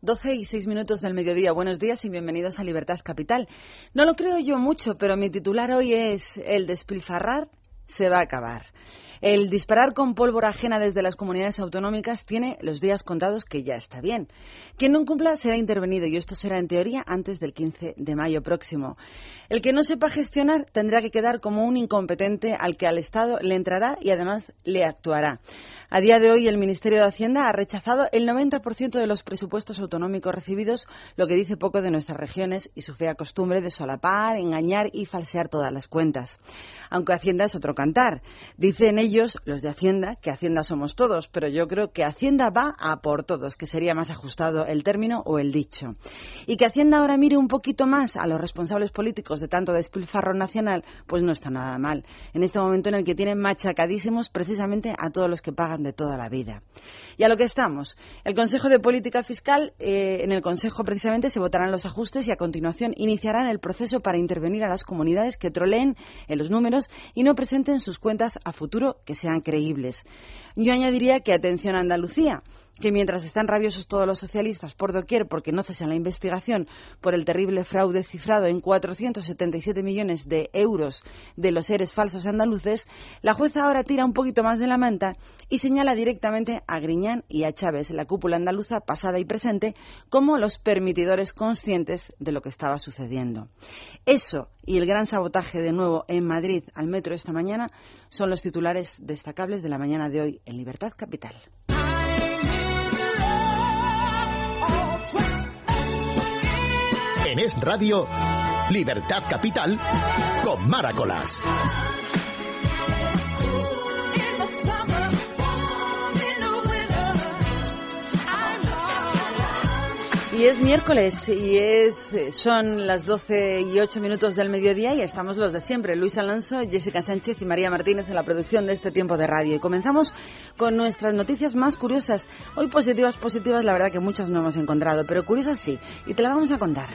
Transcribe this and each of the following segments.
12 y 6 minutos del mediodía. Buenos días y bienvenidos a Libertad Capital. No lo creo yo mucho, pero mi titular hoy es El despilfarrar se va a acabar. El disparar con pólvora ajena desde las comunidades autonómicas tiene los días contados que ya está bien. Quien no cumpla será intervenido y esto será en teoría antes del 15 de mayo próximo. El que no sepa gestionar tendrá que quedar como un incompetente al que al Estado le entrará y además le actuará. A día de hoy, el Ministerio de Hacienda ha rechazado el 90% de los presupuestos autonómicos recibidos, lo que dice poco de nuestras regiones y su fea costumbre de solapar, engañar y falsear todas las cuentas. Aunque Hacienda es otro cantar. Dicen ellos, los de Hacienda, que Hacienda somos todos, pero yo creo que Hacienda va a por todos, que sería más ajustado el término o el dicho. Y que Hacienda ahora mire un poquito más a los responsables políticos de tanto despilfarro nacional, pues no está nada mal. En este momento en el que tienen machacadísimos precisamente a todos los que pagan de toda la vida. Y a lo que estamos. El Consejo de Política Fiscal, eh, en el Consejo precisamente se votarán los ajustes y a continuación iniciarán el proceso para intervenir a las comunidades que troleen en los números y no presenten sus cuentas a futuro que sean creíbles. Yo añadiría que atención a Andalucía que mientras están rabiosos todos los socialistas por doquier porque no cesan la investigación por el terrible fraude cifrado en 477 millones de euros de los seres falsos andaluces, la jueza ahora tira un poquito más de la manta y señala directamente a Griñán y a Chávez, la cúpula andaluza pasada y presente, como los permitidores conscientes de lo que estaba sucediendo. Eso y el gran sabotaje de nuevo en Madrid al metro esta mañana son los titulares destacables de la mañana de hoy en Libertad Capital. En Es Radio, Libertad Capital, con Maracolas. Y es miércoles y es son las 12 y 8 minutos del mediodía y estamos los de siempre, Luis Alonso, Jessica Sánchez y María Martínez en la producción de este tiempo de radio. Y comenzamos con nuestras noticias más curiosas. Hoy positivas, positivas, la verdad que muchas no hemos encontrado, pero curiosas sí, y te las vamos a contar.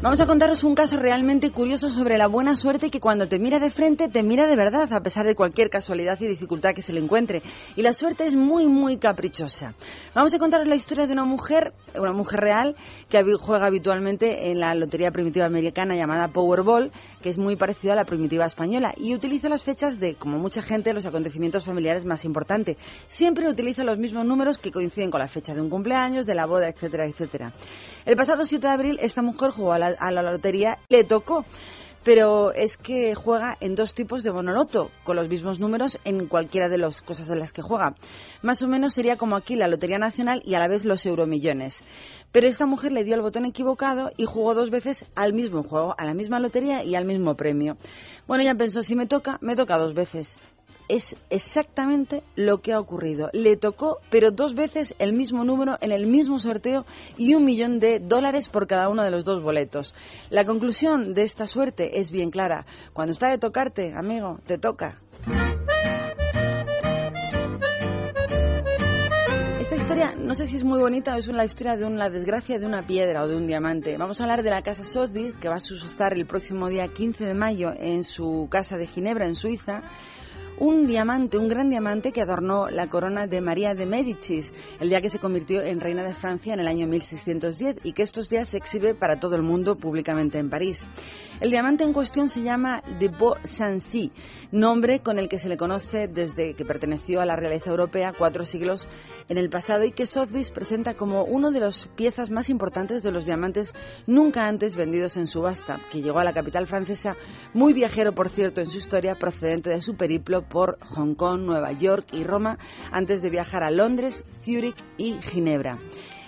Vamos a contaros un caso realmente curioso sobre la buena suerte que cuando te mira de frente te mira de verdad, a pesar de cualquier casualidad y dificultad que se le encuentre. Y la suerte es muy, muy caprichosa. Vamos a contaros la historia de una mujer, una mujer real, que juega habitualmente en la lotería primitiva americana llamada Powerball, que es muy parecida a la primitiva española, y utiliza las fechas de, como mucha gente, los acontecimientos familiares más importantes. Siempre utiliza los mismos números que coinciden con la fecha de un cumpleaños, de la boda, etcétera, etcétera. El pasado 7 de abril esta mujer jugó a la a la lotería le tocó pero es que juega en dos tipos de bonoloto, con los mismos números en cualquiera de las cosas en las que juega. Más o menos sería como aquí la Lotería Nacional y a la vez los euromillones. Pero esta mujer le dio el botón equivocado y jugó dos veces al mismo juego, a la misma lotería y al mismo premio. Bueno, ella pensó, si me toca, me toca dos veces es exactamente lo que ha ocurrido. Le tocó, pero dos veces el mismo número en el mismo sorteo y un millón de dólares por cada uno de los dos boletos. La conclusión de esta suerte es bien clara. Cuando está de tocarte, amigo, te toca. Esta historia, no sé si es muy bonita o es la historia de una desgracia de una piedra o de un diamante. Vamos a hablar de la casa Sotheby's, que va a suscitar el próximo día 15 de mayo en su casa de Ginebra, en Suiza un diamante, un gran diamante que adornó la corona de María de Médicis el día que se convirtió en reina de Francia en el año 1610 y que estos días se exhibe para todo el mundo públicamente en París. El diamante en cuestión se llama de Beau Sancy, nombre con el que se le conoce desde que perteneció a la realeza europea cuatro siglos en el pasado y que Sotheby's presenta como uno de las piezas más importantes de los diamantes nunca antes vendidos en subasta, que llegó a la capital francesa muy viajero, por cierto, en su historia, procedente de su periplo por Hong Kong, Nueva York y Roma antes de viajar a Londres, Zúrich y Ginebra.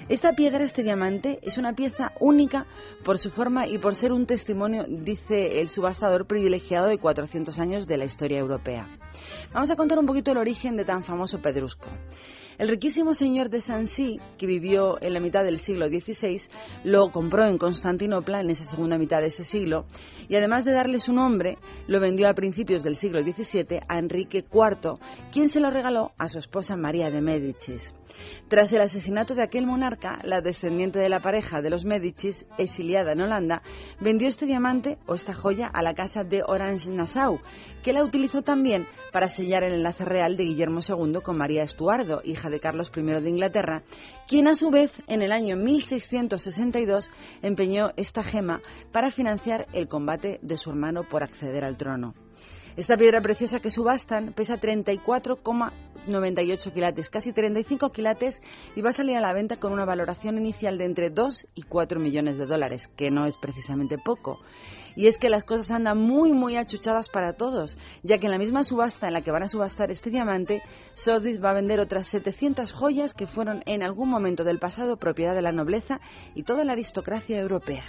Esta piedra, este diamante, es una pieza única por su forma y por ser un testimonio, dice el subastador privilegiado de 400 años de la historia europea. Vamos a contar un poquito el origen de tan famoso pedrusco. El riquísimo señor de Sancy, que vivió en la mitad del siglo XVI, lo compró en Constantinopla en esa segunda mitad de ese siglo y además de darle su nombre, lo vendió a principios del siglo XVII a Enrique IV, quien se lo regaló a su esposa María de Médicis. Tras el asesinato de aquel monarca, la descendiente de la pareja de los Médicis, exiliada en Holanda, vendió este diamante o esta joya a la casa de Orange-Nassau, que la utilizó también para sellar el enlace real de Guillermo II con María Estuardo, hija de Carlos I de Inglaterra, quien a su vez en el año 1662 empeñó esta gema para financiar el combate de su hermano por acceder al trono. Esta piedra preciosa que subastan pesa 34,98 quilates, casi 35 quilates, y va a salir a la venta con una valoración inicial de entre 2 y 4 millones de dólares, que no es precisamente poco. Y es que las cosas andan muy, muy achuchadas para todos, ya que en la misma subasta en la que van a subastar este diamante, Sotheby's va a vender otras 700 joyas que fueron en algún momento del pasado propiedad de la nobleza y toda la aristocracia europea.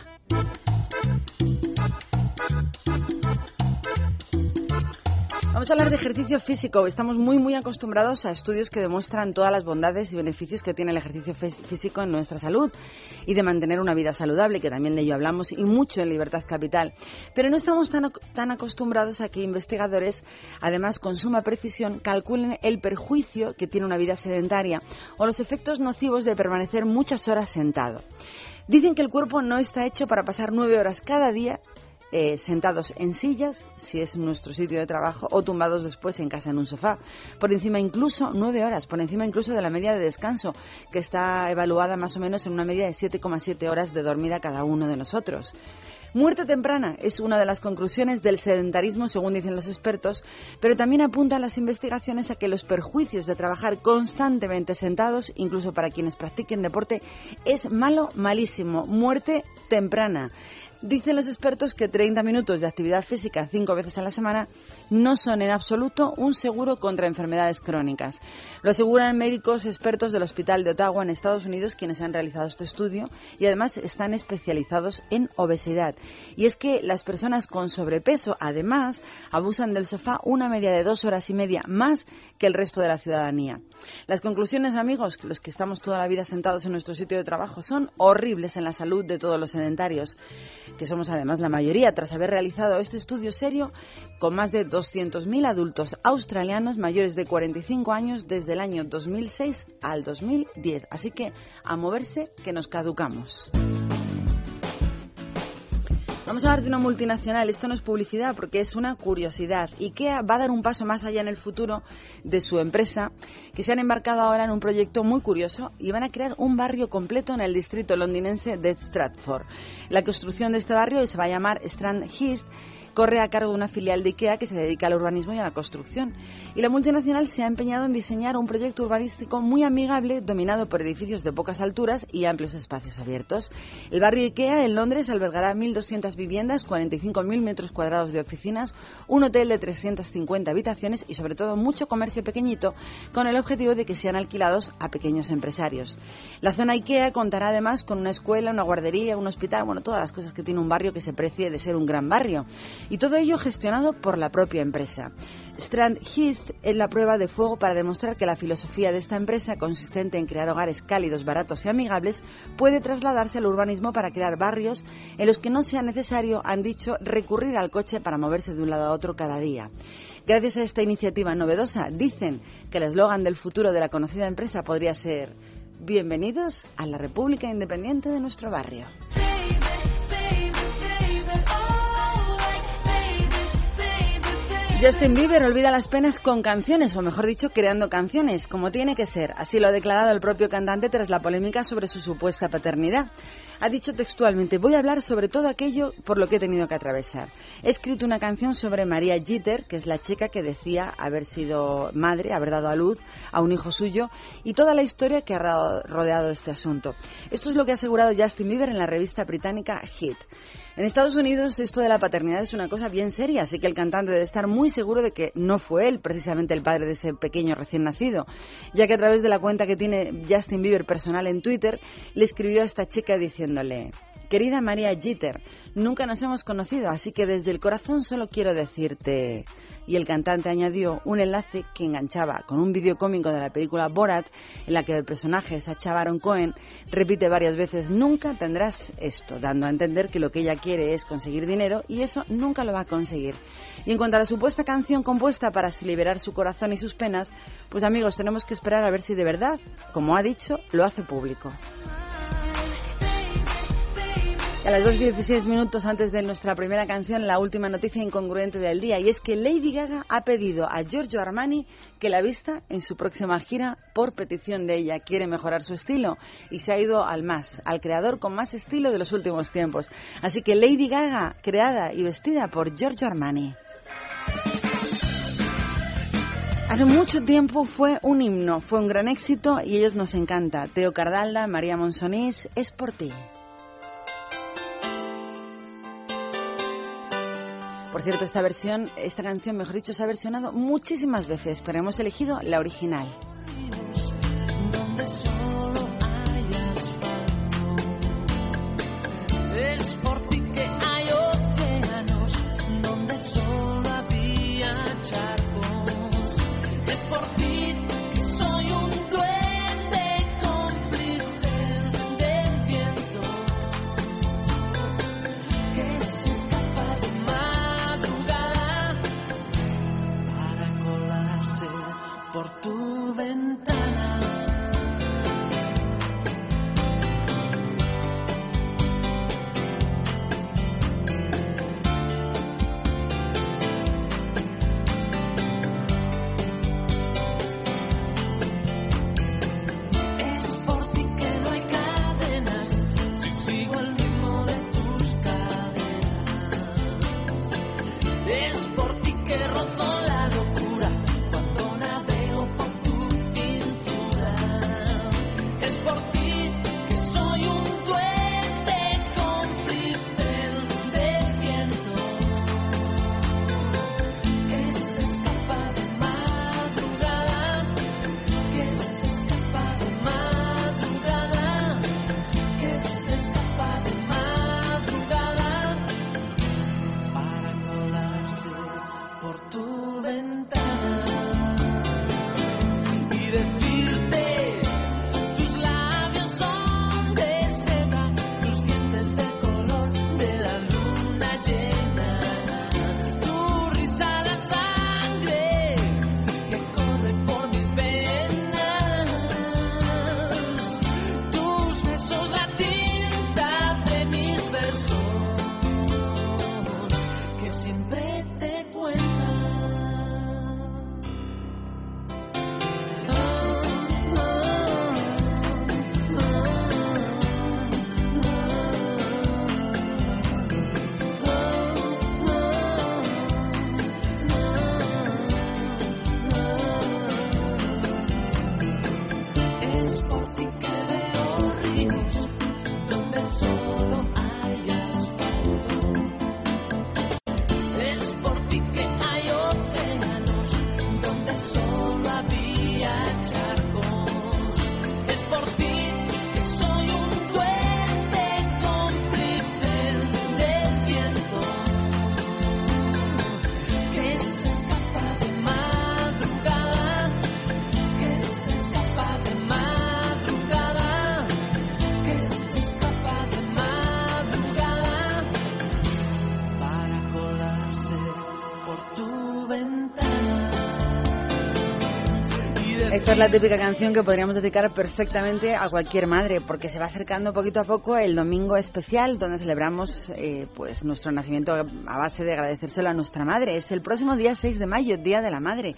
Vamos a hablar de ejercicio físico. Estamos muy, muy acostumbrados a estudios que demuestran todas las bondades y beneficios que tiene el ejercicio físico en nuestra salud y de mantener una vida saludable, que también de ello hablamos y mucho en Libertad Capital. Pero no estamos tan, tan acostumbrados a que investigadores, además con suma precisión, calculen el perjuicio que tiene una vida sedentaria o los efectos nocivos de permanecer muchas horas sentado. Dicen que el cuerpo no está hecho para pasar nueve horas cada día eh, sentados en sillas, si es nuestro sitio de trabajo, o tumbados después en casa en un sofá. Por encima incluso, nueve horas, por encima incluso de la media de descanso, que está evaluada más o menos en una media de 7,7 horas de dormida cada uno de nosotros. Muerte temprana es una de las conclusiones del sedentarismo, según dicen los expertos, pero también apuntan las investigaciones a que los perjuicios de trabajar constantemente sentados, incluso para quienes practiquen deporte, es malo, malísimo. Muerte temprana. Dicen los expertos que 30 minutos de actividad física cinco veces a la semana no son en absoluto un seguro contra enfermedades crónicas. Lo aseguran médicos expertos del Hospital de Ottawa en Estados Unidos quienes han realizado este estudio y además están especializados en obesidad. Y es que las personas con sobrepeso además abusan del sofá una media de dos horas y media más que el resto de la ciudadanía. Las conclusiones, amigos, los que estamos toda la vida sentados en nuestro sitio de trabajo, son horribles en la salud de todos los sedentarios que somos además la mayoría, tras haber realizado este estudio serio con más de 200.000 adultos australianos mayores de 45 años desde el año 2006 al 2010. Así que a moverse que nos caducamos. Vamos a hablar de una multinacional. Esto no es publicidad porque es una curiosidad. IKEA va a dar un paso más allá en el futuro de su empresa, que se han embarcado ahora en un proyecto muy curioso y van a crear un barrio completo en el distrito londinense de Stratford. La construcción de este barrio se va a llamar Strand East corre a cargo de una filial de IKEA que se dedica al urbanismo y a la construcción. Y la multinacional se ha empeñado en diseñar un proyecto urbanístico muy amigable, dominado por edificios de pocas alturas y amplios espacios abiertos. El barrio IKEA en Londres albergará 1.200 viviendas, 45.000 metros cuadrados de oficinas, un hotel de 350 habitaciones y sobre todo mucho comercio pequeñito, con el objetivo de que sean alquilados a pequeños empresarios. La zona IKEA contará además con una escuela, una guardería, un hospital, bueno, todas las cosas que tiene un barrio que se precie de ser un gran barrio y todo ello gestionado por la propia empresa. Strand East es la prueba de fuego para demostrar que la filosofía de esta empresa, consistente en crear hogares cálidos, baratos y amigables, puede trasladarse al urbanismo para crear barrios en los que no sea necesario, han dicho, recurrir al coche para moverse de un lado a otro cada día. Gracias a esta iniciativa novedosa, dicen que el eslogan del futuro de la conocida empresa podría ser Bienvenidos a la República Independiente de nuestro barrio. Justin Bieber olvida las penas con canciones, o mejor dicho, creando canciones, como tiene que ser. Así lo ha declarado el propio cantante tras la polémica sobre su supuesta paternidad. Ha dicho textualmente, voy a hablar sobre todo aquello por lo que he tenido que atravesar. He escrito una canción sobre María Jeter, que es la chica que decía haber sido madre, haber dado a luz a un hijo suyo, y toda la historia que ha rodeado este asunto. Esto es lo que ha asegurado Justin Bieber en la revista británica Hit. En Estados Unidos esto de la paternidad es una cosa bien seria, así que el cantante debe estar muy seguro de que no fue él precisamente el padre de ese pequeño recién nacido, ya que a través de la cuenta que tiene Justin Bieber personal en Twitter le escribió a esta chica Querida María Jeter, nunca nos hemos conocido, así que desde el corazón solo quiero decirte y el cantante añadió un enlace que enganchaba con un vídeo cómico de la película Borat en la que el personaje Sacha Baron Cohen repite varias veces nunca tendrás esto, dando a entender que lo que ella quiere es conseguir dinero y eso nunca lo va a conseguir. Y en cuanto a la supuesta canción compuesta para liberar su corazón y sus penas, pues amigos, tenemos que esperar a ver si de verdad, como ha dicho, lo hace público. A las 2.16 minutos antes de nuestra primera canción, la última noticia incongruente del día, y es que Lady Gaga ha pedido a Giorgio Armani que la vista en su próxima gira por petición de ella. Quiere mejorar su estilo y se ha ido al más, al creador con más estilo de los últimos tiempos. Así que Lady Gaga, creada y vestida por Giorgio Armani. Hace mucho tiempo fue un himno, fue un gran éxito y ellos nos encanta. Teo Cardalda, María Monsonís, es por ti. Por cierto, esta versión, esta canción, mejor dicho, se ha versionado muchísimas veces, pero hemos elegido la original. La típica canción que podríamos dedicar perfectamente a cualquier madre, porque se va acercando poquito a poco el domingo especial, donde celebramos eh, pues nuestro nacimiento a base de agradecérselo a nuestra madre. Es el próximo día 6 de mayo, Día de la Madre.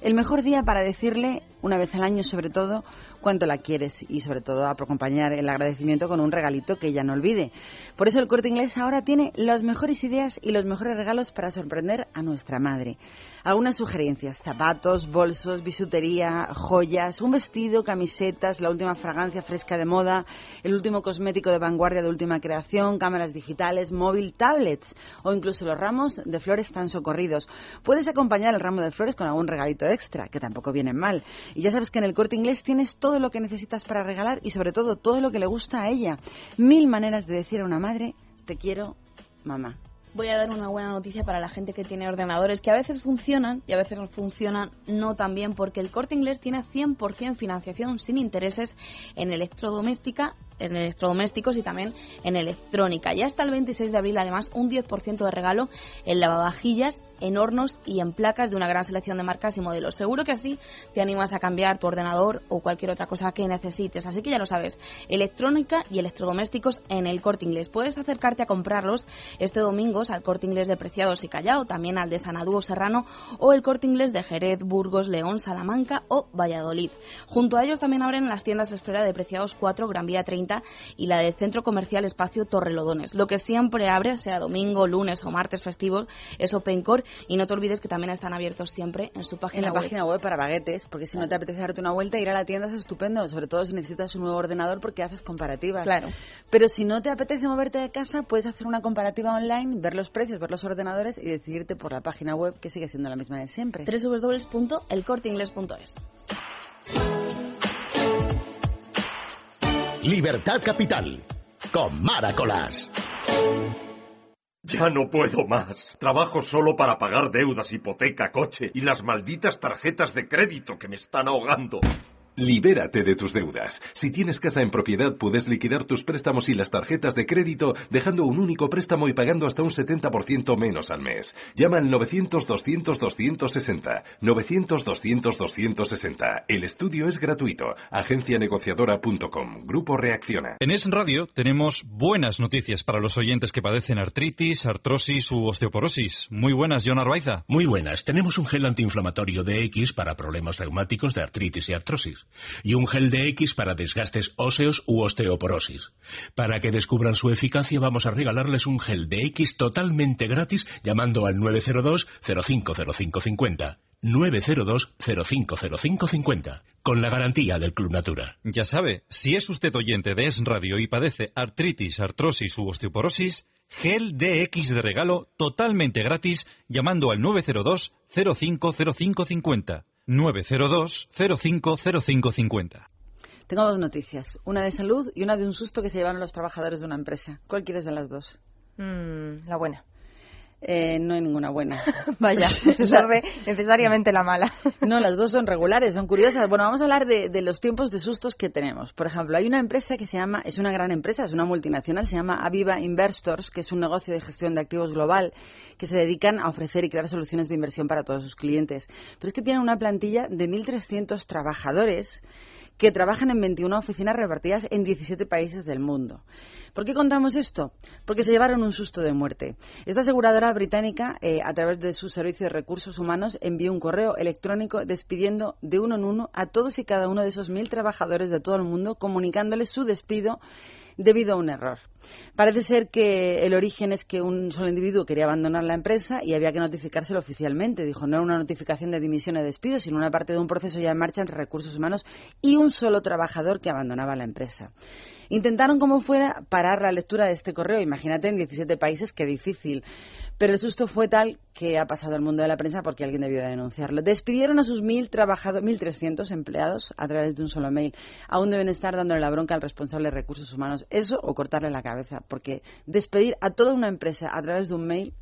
El mejor día para decirle, una vez al año sobre todo, cuánto la quieres y sobre todo acompañar el agradecimiento con un regalito que ella no olvide. Por eso el corte inglés ahora tiene las mejores ideas y los mejores regalos para sorprender a nuestra madre. Algunas sugerencias, zapatos, bolsos, bisutería, joyas, un vestido, camisetas, la última fragancia fresca de moda, el último cosmético de vanguardia de última creación, cámaras digitales, móvil, tablets o incluso los ramos de flores tan socorridos. Puedes acompañar el ramo de flores con algún regalito extra, que tampoco vienen mal. Y ya sabes que en el corte inglés tienes todo lo que necesitas para regalar y sobre todo todo lo que le gusta a ella. Mil maneras de decir a una madre, te quiero, mamá. Voy a dar una buena noticia para la gente que tiene ordenadores que a veces funcionan y a veces no funcionan no tan bien porque el corte inglés tiene 100% financiación sin intereses en electrodoméstica en electrodomésticos y también en electrónica. Ya hasta el 26 de abril, además, un 10% de regalo en lavavajillas, en hornos y en placas de una gran selección de marcas y modelos. Seguro que así te animas a cambiar tu ordenador o cualquier otra cosa que necesites. Así que ya lo sabes, electrónica y electrodomésticos en el corte inglés. Puedes acercarte a comprarlos este domingo al corte inglés de Preciados y Callao, también al de Sanadú o Serrano o el corte inglés de Jerez, Burgos, León, Salamanca o Valladolid. Junto a ellos también abren las tiendas Esfera de Preciados 4, Gran Vía 30 y la del Centro Comercial Espacio Torrelodones. Lo que siempre abre, sea domingo, lunes o martes festivos, es OpenCore y no te olvides que también están abiertos siempre en su En página la web. página web para baguetes, porque si no te apetece darte una vuelta, ir a la tienda es estupendo, sobre todo si necesitas un nuevo ordenador porque haces comparativas. Claro. Pero si no te apetece moverte de casa, puedes hacer una comparativa online, ver los precios, ver los ordenadores y decidirte por la página web que sigue siendo la misma de siempre. www.elcorteingles.es Libertad Capital. Con Maracolas. Ya no puedo más. Trabajo solo para pagar deudas, hipoteca, coche y las malditas tarjetas de crédito que me están ahogando. Libérate de tus deudas. Si tienes casa en propiedad, puedes liquidar tus préstamos y las tarjetas de crédito dejando un único préstamo y pagando hasta un 70% menos al mes. Llama al 900-200-260. 900-200-260. El estudio es gratuito. Agencianegociadora.com. Grupo Reacciona. En Es Radio tenemos buenas noticias para los oyentes que padecen artritis, artrosis u osteoporosis. Muy buenas, John Arbaiza. Muy buenas. Tenemos un gel antiinflamatorio de X para problemas reumáticos de artritis y artrosis. Y un gel de X para desgastes óseos u osteoporosis. Para que descubran su eficacia vamos a regalarles un gel de X totalmente gratis llamando al 902 050550. 902 050550. Con la garantía del Club Natura. Ya sabe, si es usted oyente de Es Radio y padece artritis, artrosis u osteoporosis, gel DX de regalo totalmente gratis llamando al 902 050550. 902 050550. Tengo dos noticias, una de salud y una de un susto que se llevaron los trabajadores de una empresa. ¿Cuál quieres de las dos? Mm, la buena. Eh, no hay ninguna buena. Vaya, de necesariamente la mala. No, las dos son regulares, son curiosas. Bueno, vamos a hablar de, de los tiempos de sustos que tenemos. Por ejemplo, hay una empresa que se llama, es una gran empresa, es una multinacional, se llama Aviva Investors, que es un negocio de gestión de activos global que se dedican a ofrecer y crear soluciones de inversión para todos sus clientes. Pero es que tienen una plantilla de 1.300 trabajadores que trabajan en 21 oficinas repartidas en 17 países del mundo. ¿Por qué contamos esto? Porque se llevaron un susto de muerte. Esta aseguradora británica, eh, a través de su servicio de recursos humanos, envió un correo electrónico despidiendo de uno en uno a todos y cada uno de esos mil trabajadores de todo el mundo, comunicándoles su despido debido a un error. Parece ser que el origen es que un solo individuo quería abandonar la empresa y había que notificárselo oficialmente. Dijo, no era una notificación de dimisión o despido, sino una parte de un proceso ya en marcha entre recursos humanos y un solo trabajador que abandonaba la empresa. Intentaron, como fuera, parar la lectura de este correo. Imagínate en 17 países, qué difícil. Pero el susto fue tal que ha pasado al mundo de la prensa porque alguien debió de denunciarlo. Despidieron a sus mil trabajadores, 1.300 empleados a través de un solo mail. Aún deben estar dándole la bronca al responsable de recursos humanos. Eso o cortarle la cabeza, porque despedir a toda una empresa a través de un mail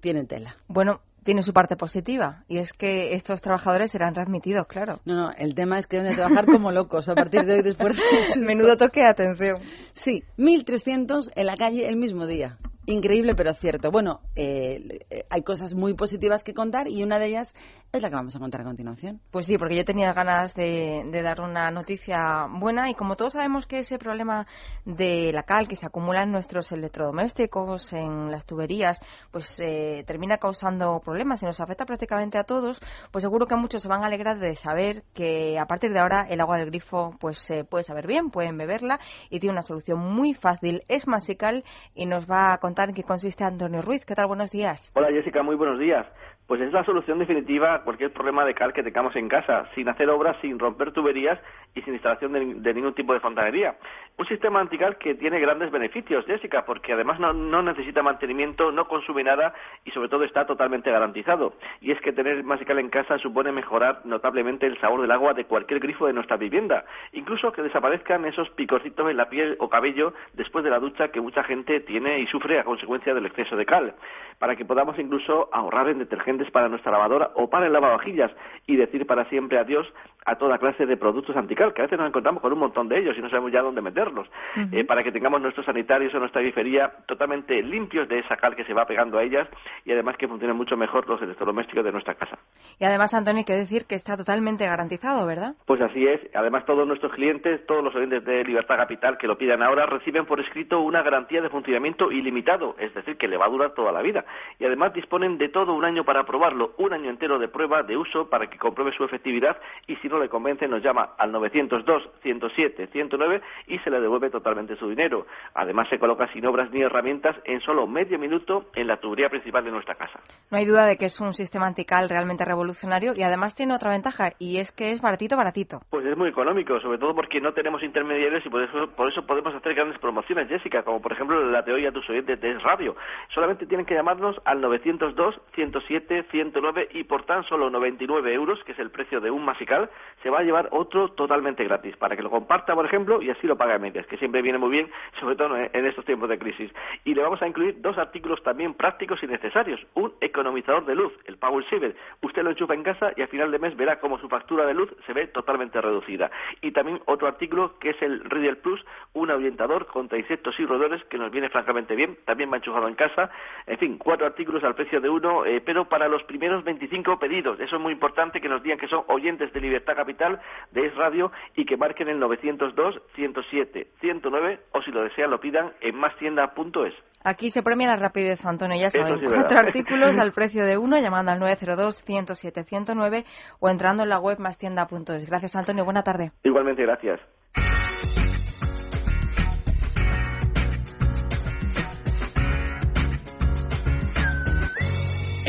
tiene tela. Bueno, tiene su parte positiva y es que estos trabajadores serán readmitidos, claro. No, no, el tema es que deben de trabajar como locos a partir de hoy después de... Menudo toque de atención. Sí, 1.300 en la calle el mismo día. Increíble, pero cierto. Bueno, eh, hay cosas muy positivas que contar y una de ellas es la que vamos a contar a continuación. Pues sí, porque yo tenía ganas de, de dar una noticia buena y como todos sabemos que ese problema de la cal que se acumula en nuestros electrodomésticos, en las tuberías, pues eh, termina causando problemas y nos afecta prácticamente a todos, pues seguro que muchos se van a alegrar de saber que a partir de ahora el agua del grifo pues se puede saber bien, pueden beberla y tiene una solución muy fácil, es masical y nos va a contar en qué consiste Antonio Ruiz. ¿Qué tal? Buenos días. Hola Jessica, muy buenos días. Pues es la solución definitiva a cualquier problema de cal que tengamos en casa, sin hacer obras, sin romper tuberías y sin instalación de, ningún tipo de fontanería. Un sistema antical que tiene grandes beneficios, Jessica, porque además no, necesita mantenimiento, no consume nada y sobre todo está totalmente garantizado. Y es que tener Masical en casa supone mejorar notablemente el sabor del agua de cualquier grifo de nuestra vivienda, incluso que desaparezcan esos picorcitos en la piel o cabello después de la ducha que mucha gente tiene y sufre a consecuencia del exceso de cal, para que podamos incluso ahorrar en detergentes para nuestra lavadora o para el lavavajillas y decir para siempre adiós a toda clase de productos antical, que a veces nos encontramos con un montón de ellos y no sabemos ya dónde meterlos, eh, para que tengamos nuestros sanitarios o nuestra bifería totalmente limpios de esa cal que se va pegando a ellas y además que funcionen mucho mejor los electrodomésticos de nuestra casa. Y además, Antonio, hay que decir que está totalmente garantizado, ¿verdad? Pues así es. Además, todos nuestros clientes, todos los oyentes de Libertad Capital que lo pidan ahora, reciben por escrito una garantía de funcionamiento ilimitado, es decir, que le va a durar toda la vida. Y además disponen de todo un año para probarlo, un año entero de prueba de uso para que compruebe su efectividad y si no le convence nos llama al 902 107 109 y se le devuelve totalmente su dinero. Además, se coloca sin obras ni herramientas en solo medio minuto en la tubería principal de nuestra casa. No hay duda de que es un sistema antical realmente revolucionario y además tiene otra ventaja y es que es baratito, baratito. Pues es muy económico, sobre todo porque no tenemos intermediarios y por eso, por eso podemos hacer grandes promociones, Jessica, como por ejemplo la de hoy a tus oyentes de Radio. Solamente tienen que llamarnos al 902 107 109 y por tan solo 99 euros, que es el precio de un masical, se va a llevar otro totalmente gratis para que lo comparta, por ejemplo, y así lo pague a medias, que siempre viene muy bien, sobre todo en estos tiempos de crisis. Y le vamos a incluir dos artículos también prácticos y necesarios. Un economizador de luz, el Power Saver. Usted lo enchufa en casa y a final de mes verá cómo su factura de luz se ve totalmente reducida. Y también otro artículo que es el Riddle Plus, un ahuyentador contra insectos y roedores que nos viene francamente bien, también va enchufado en casa. En fin, cuatro artículos al precio de uno, eh, pero para los primeros 25 pedidos. Eso es muy importante que nos digan que son oyentes de Libertad Capital, de Es Radio, y que marquen el 902 107 109 o si lo desean lo pidan en mástienda.es. Aquí se premia la rapidez, Antonio, ya saben. sí, cuatro artículos al precio de uno, llamando al 902-107-109 o entrando en la web mastienda.es. Gracias, Antonio. Buena tarde. Igualmente, gracias.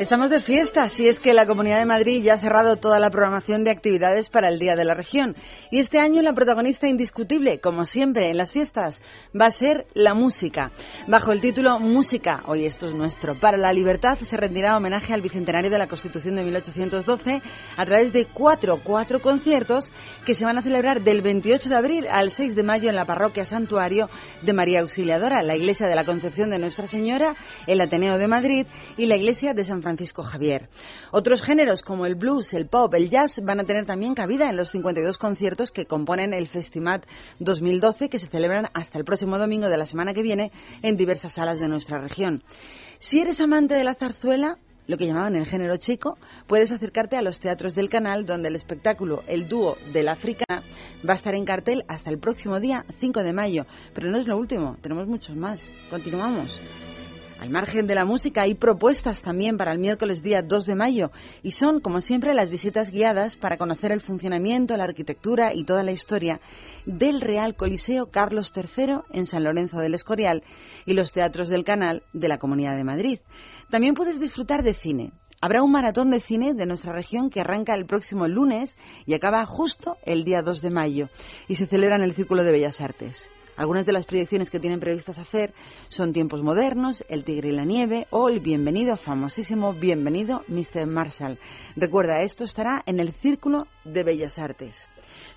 Estamos de fiesta, si es que la Comunidad de Madrid ya ha cerrado toda la programación de actividades para el Día de la Región. Y este año la protagonista indiscutible, como siempre en las fiestas, va a ser la música. Bajo el título Música, hoy esto es nuestro, para la libertad se rendirá homenaje al bicentenario de la Constitución de 1812 a través de cuatro, cuatro conciertos que se van a celebrar del 28 de abril al 6 de mayo en la parroquia Santuario de María Auxiliadora, la Iglesia de la Concepción de Nuestra Señora, el Ateneo de Madrid y la Iglesia de San Francisco Javier. Otros géneros como el blues, el pop, el jazz van a tener también cabida en los 52 conciertos que componen el Festimat 2012 que se celebran hasta el próximo domingo de la semana que viene en diversas salas de nuestra región. Si eres amante de la zarzuela, lo que llamaban el género chico, puedes acercarte a los teatros del canal donde el espectáculo El dúo de la Africana va a estar en cartel hasta el próximo día 5 de mayo. Pero no es lo último, tenemos muchos más. Continuamos. Al margen de la música hay propuestas también para el miércoles día 2 de mayo y son, como siempre, las visitas guiadas para conocer el funcionamiento, la arquitectura y toda la historia del Real Coliseo Carlos III en San Lorenzo del Escorial y los teatros del canal de la Comunidad de Madrid. También puedes disfrutar de cine. Habrá un maratón de cine de nuestra región que arranca el próximo lunes y acaba justo el día 2 de mayo y se celebra en el Círculo de Bellas Artes. Algunas de las proyecciones que tienen previstas hacer son Tiempos Modernos, El Tigre y la Nieve o el bienvenido, famosísimo Bienvenido Mr. Marshall. Recuerda, esto estará en el Círculo de Bellas Artes.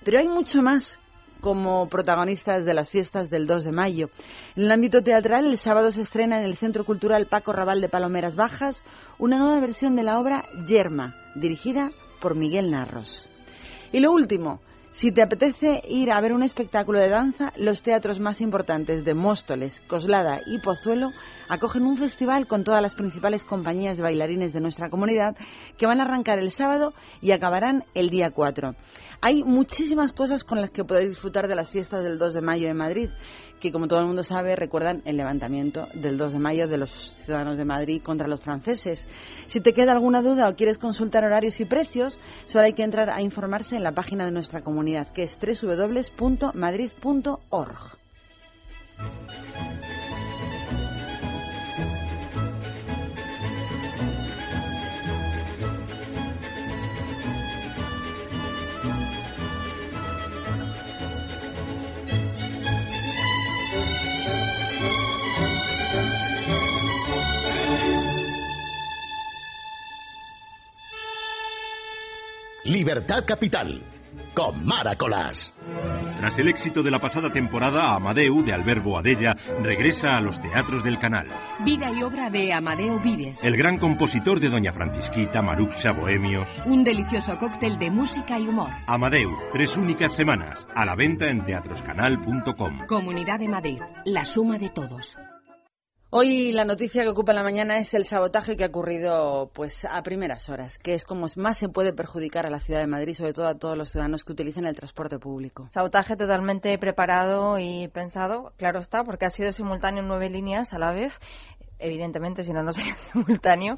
Pero hay mucho más como protagonistas de las fiestas del 2 de mayo. En el ámbito teatral, el sábado se estrena en el Centro Cultural Paco Raval de Palomeras Bajas una nueva versión de la obra Yerma, dirigida por Miguel Narros. Y lo último, Si te apetece ir a ver un espectáculo de danza, los teatros más importantes de Móstoles, Coslada y Pozuelo acogen un festival con todas las principales compañías de bailarines de nuestra comunidad que van a arrancar el sábado y acabarán el día 4. Hay muchísimas cosas con las que podéis disfrutar de las fiestas del 2 de mayo en Madrid, que como todo el mundo sabe recuerdan el levantamiento del 2 de mayo de los ciudadanos de Madrid contra los franceses. Si te queda alguna duda o quieres consultar horarios y precios, solo hay que entrar a informarse en la página de nuestra comunidad, que es www.madrid.org. Libertad Capital, con Mara Colás. Tras el éxito de la pasada temporada, Amadeu, de Alberbo Adella, regresa a los teatros del canal. Vida y obra de Amadeo Vives. El gran compositor de Doña Francisquita, Maruxa, Bohemios. Un delicioso cóctel de música y humor. Amadeu, tres únicas semanas, a la venta en teatroscanal.com. Comunidad de Madrid, la suma de todos. Hoy la noticia que ocupa la mañana es el sabotaje que ha ocurrido pues a primeras horas, que es como más se puede perjudicar a la ciudad de Madrid, sobre todo a todos los ciudadanos que utilizan el transporte público. Sabotaje totalmente preparado y pensado, claro está, porque ha sido simultáneo en nueve líneas a la vez evidentemente, si no, no sería simultáneo,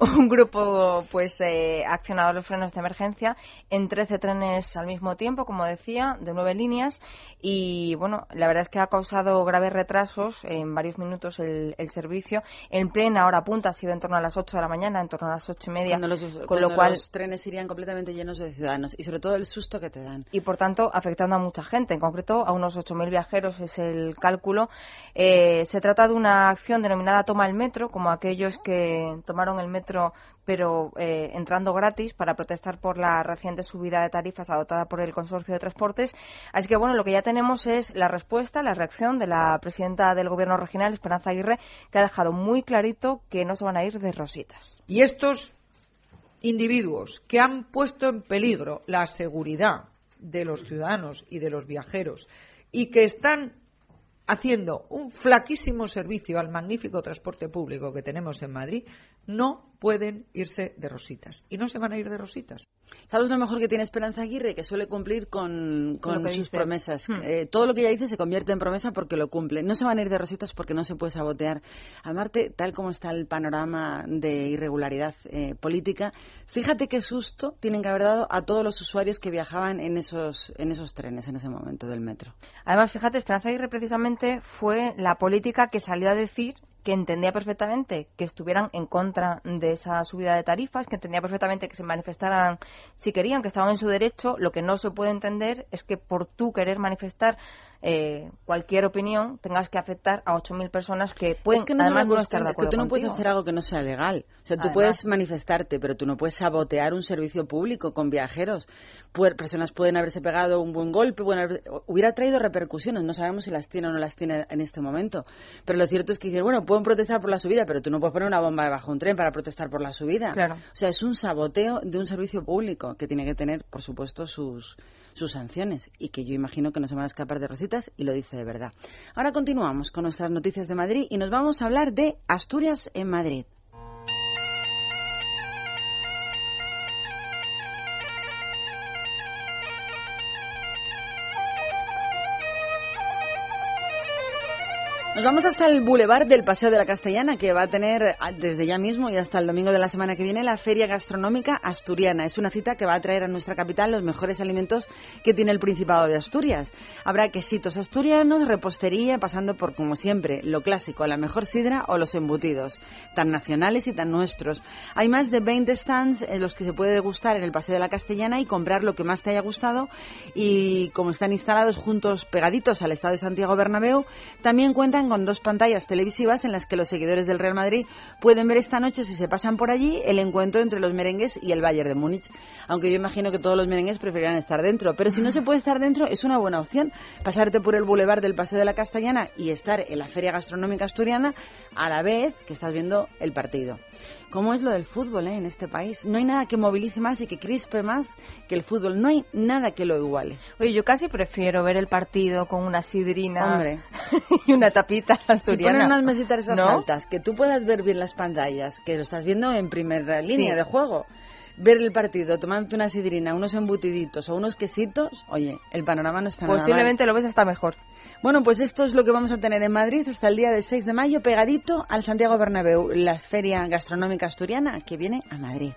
un grupo pues eh, ha accionado los frenos de emergencia en 13 trenes al mismo tiempo, como decía, de nueve líneas y bueno, la verdad es que ha causado graves retrasos en varios minutos el, el servicio. En plena hora punta ha sido en torno a las 8 de la mañana, en torno a las ocho y media, los, con lo cual los trenes irían completamente llenos de ciudadanos y sobre todo el susto que te dan. y por tanto afectando a mucha gente, en concreto a unos 8.000 viajeros es el cálculo. Eh, se trata de una acción denominada Toma el Metro, como aquellos que tomaron el metro pero eh, entrando gratis para protestar por la reciente subida de tarifas adoptada por el Consorcio de Transportes. Así que bueno, lo que ya tenemos es la respuesta, la reacción de la presidenta del Gobierno regional, Esperanza Aguirre, que ha dejado muy clarito que no se van a ir de rositas. Y estos individuos que han puesto en peligro la seguridad de los ciudadanos y de los viajeros y que están haciendo un flaquísimo servicio al magnífico transporte público que tenemos en Madrid, no pueden irse de rositas. Y no se van a ir de rositas. ¿Sabes lo mejor que tiene Esperanza Aguirre? Que suele cumplir con, sus dice. promesas. Hmm. Eh, todo lo que ella dice se convierte en promesa porque lo cumple. No se van a ir de rositas porque no se puede sabotear. A Marte, tal como está el panorama de irregularidad eh, política, fíjate qué susto tienen que haber dado a todos los usuarios que viajaban en esos, en esos trenes en ese momento del metro. Además, fíjate, Esperanza Aguirre precisamente fue la política que salió a decir que entendía perfectamente que estuvieran en contra de esa subida de tarifas, que entendía perfectamente que se manifestaran si querían, que estaban en su derecho. Lo que no se puede entender es que por tú querer manifestar eh, cualquier opinión tengas que afectar a 8.000 personas que pueden es que no además no estar de es que tú no puedes hacer algo que no sea legal. O sea, tú Además. puedes manifestarte, pero tú no puedes sabotear un servicio público con viajeros. Pu- personas pueden haberse pegado un buen golpe, pueden haber- hubiera traído repercusiones. No sabemos si las tiene o no las tiene en este momento. Pero lo cierto es que dicen, bueno, pueden protestar por la subida, pero tú no puedes poner una bomba debajo de un tren para protestar por la subida. Claro. O sea, es un saboteo de un servicio público que tiene que tener, por supuesto, sus, sus sanciones y que yo imagino que no se van a escapar de rositas y lo dice de verdad. Ahora continuamos con nuestras noticias de Madrid y nos vamos a hablar de Asturias en Madrid. Nos vamos hasta el Boulevard del Paseo de la Castellana, que va a tener ah, desde ya mismo y hasta el domingo de la semana que viene la Feria Gastronómica Asturiana. Es una cita que va a traer a nuestra capital los mejores alimentos que tiene el Principado de Asturias. Habrá quesitos asturianos, repostería, pasando por, como siempre, lo clásico, la mejor sidra o los embutidos, tan nacionales y tan nuestros. Hay más de 20 stands en los que se puede degustar en el Paseo de la Castellana y comprar lo que más te haya gustado. Y como están instalados juntos, pegaditos al Estado de Santiago Bernabéu, también cuentan con dos pantallas televisivas en las que los seguidores del Real Madrid pueden ver esta noche, si se pasan por allí, el encuentro entre los merengues y el Bayern de Múnich. Aunque yo imagino que todos los merengues preferirán estar dentro. Pero si no se puede estar dentro, es una buena opción pasarte por el bulevar del Paseo de la Castellana y estar en la Feria Gastronómica Asturiana a la vez que estás viendo el partido. ¿Cómo es lo del fútbol eh, en este país? No hay nada que movilice más y que crispe más que el fútbol. No hay nada que lo iguale. Oye, yo casi prefiero ver el partido con una sidrina Hombre. y una tapita Si asturiana. ponen unas mesitas esas ¿No? altas, que tú puedas ver bien las pantallas, que lo estás viendo en primera línea Sí. de juego, ver el partido, tomándote una sidrina, unos embutiditos o unos quesitos, oye, el panorama no está nada mal. Posiblemente lo ves hasta mejor. Bueno, pues esto es lo que vamos a tener en Madrid hasta el día del 6 de mayo, pegadito al Santiago Bernabéu, la feria gastronómica asturiana que viene a Madrid.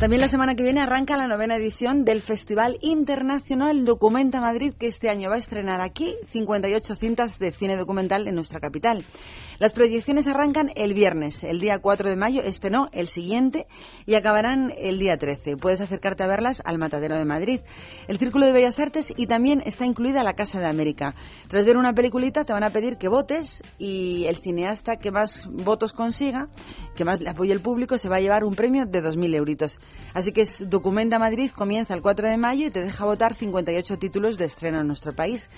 También la semana que viene arranca la novena edición del Festival Internacional Documenta Madrid, que este año va a estrenar aquí 58 cintas de cine documental en nuestra capital. Las proyecciones arrancan el viernes, el día 4 de mayo, este no, el siguiente, y acabarán el día 13. Puedes acercarte a verlas al Matadero de Madrid, el Círculo de Bellas Artes y también está incluida la Casa de América. Tras ver una peliculita te van a pedir que votes y el cineasta que más votos consiga, que más le apoye el público, se va a llevar un premio de 2.000 euritos. Así que Documenta Madrid, comienza el 4 de mayo y te deja votar 58 títulos de estreno en nuestro país.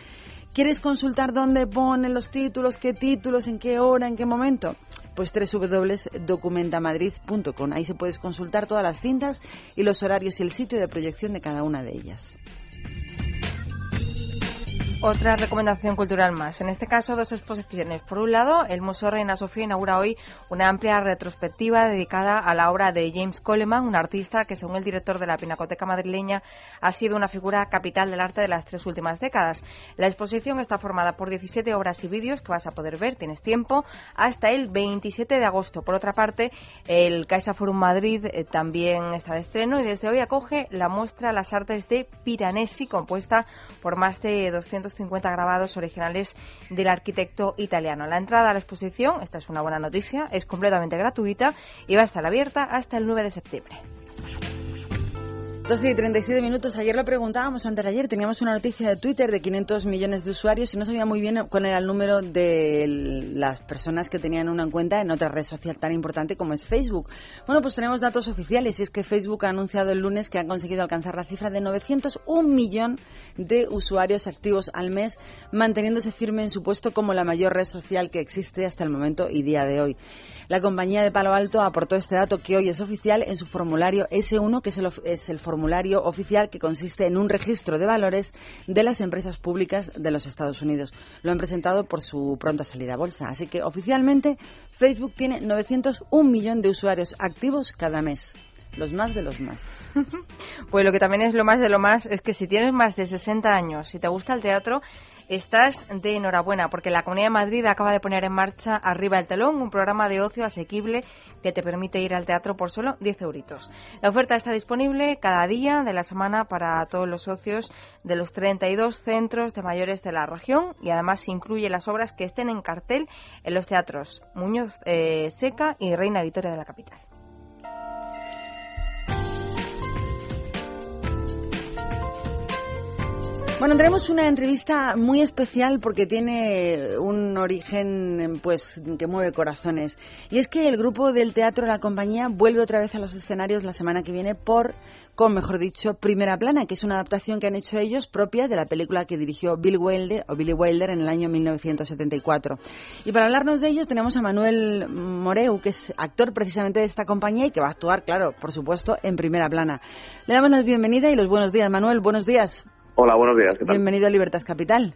¿Quieres consultar dónde ponen los títulos, qué títulos, en qué hora, en qué momento? Pues www.documentamadrid.com. Ahí se puedes consultar todas las cintas y los horarios y el sitio de proyección de cada una de ellas. Otra recomendación cultural más. En este caso, dos exposiciones. Por un lado, el Museo Reina Sofía inaugura hoy una amplia retrospectiva dedicada a la obra de James Coleman, un artista que, según el director de la Pinacoteca madrileña, ha sido una figura capital del arte de las tres últimas décadas. La exposición está formada por 17 obras y vídeos que vas a poder ver, tienes tiempo, hasta el 27 de agosto. Por otra parte, el Caixa Forum Madrid eh, también está de estreno y desde hoy acoge la muestra Las Artes de Piranesi, compuesta por más de 250 grabados originales del arquitecto italiano. La entrada a la exposición, esta es una buena noticia, es completamente gratuita y va a estar abierta hasta el 9 de septiembre. 12 y 37 minutos. Ayer lo preguntábamos, antes de ayer teníamos una noticia de Twitter de 500 millones de usuarios y no sabía muy bien cuál era el número de las personas que tenían una cuenta en otra red social tan importante como es Facebook. Bueno, pues tenemos datos oficiales y es que Facebook ha anunciado el lunes que han conseguido alcanzar la cifra de 901 millón de usuarios activos al mes, manteniéndose firme en su puesto como la mayor red social que existe hasta el momento y día de hoy. La compañía de Palo Alto aportó este dato que hoy es oficial en su formulario S1, que es el, of- es el formulario oficial que consiste en un registro de valores de las empresas públicas de los Estados Unidos. Lo han presentado por su pronta salida a bolsa. Así que oficialmente Facebook tiene 901 millón de usuarios activos cada mes. Los más de los más. Pues lo que también es lo más de lo más es que si tienes más de 60 años y te gusta el teatro, estás de enhorabuena porque la Comunidad de Madrid acaba de poner en marcha Arriba el Telón, un programa de ocio asequible que te permite ir al teatro por solo 10 euritos. La oferta está disponible cada día de la semana para todos los socios de los 32 centros de mayores de la región y además incluye las obras que estén en cartel en los teatros Muñoz eh, Seca y Reina Victoria de la capital. Bueno, tenemos una entrevista muy especial porque tiene un origen pues que mueve corazones. Y es que el grupo del Teatro La Compañía vuelve otra vez a los escenarios la semana que viene por, con mejor dicho, Primera Plana, que es una adaptación que han hecho ellos propia de la película que dirigió Bill Wilder o Billy Wilder en el año 1974. Y para hablarnos de ellos tenemos a Manuel Moreu, que es actor precisamente de esta compañía y que va a actuar, claro, por supuesto, en Primera Plana. Le damos la bienvenida y los buenos días, Manuel. Buenos días. Hola, buenos días. ¿Qué tal? Bienvenido a Libertad Capital.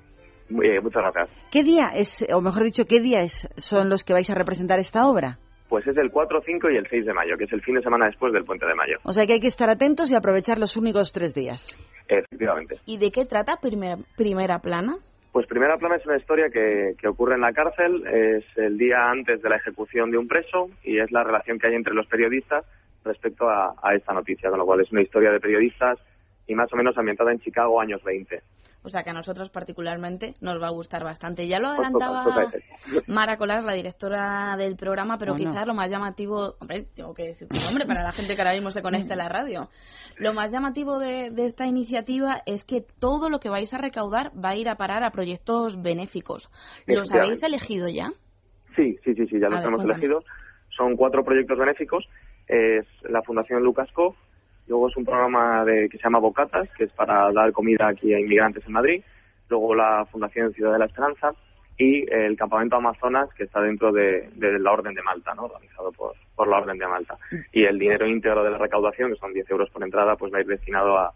Muy bien, muchas gracias. ¿Qué día es, o mejor dicho, qué días son los que vais a representar esta obra? Pues es el 4, 5 y el 6 de mayo, que es el fin de semana después del puente de mayo. O sea que hay que estar atentos y aprovechar los únicos tres días. Efectivamente. ¿Y de qué trata Primera, primera Plana? Pues Primera Plana es una historia que, que ocurre en la cárcel, es el día antes de la ejecución de un preso y es la relación que hay entre los periodistas respecto a, a esta noticia, con lo cual es una historia de periodistas y más o menos ambientada en Chicago años 20. O sea que a nosotros particularmente nos va a gustar bastante. Ya lo Pues adelantaba. Mara Colás, la directora del programa, pero Bueno. quizás lo más llamativo, hombre, tengo que decir tu nombre para la gente que ahora mismo se conecta a la radio. Lo más llamativo de, de esta iniciativa es que todo lo que vais a recaudar va a ir a parar a proyectos benéficos. ¿Los habéis elegido ya? Sí, sí, sí, sí, ya A los ver, cuéntame. elegidos. Son cuatro proyectos benéficos. Es la Fundación Lucas Koch, luego es un programa de, que se llama Bocatas, que es para dar comida aquí a inmigrantes en Madrid, luego la Fundación Ciudad de la Esperanza y el Campamento Amazonas, que está dentro de, de la Orden de Malta, ¿no? organizado por, por la Orden de Malta. Y el dinero íntegro de la recaudación, que son 10 euros por entrada, pues va a ir destinado a,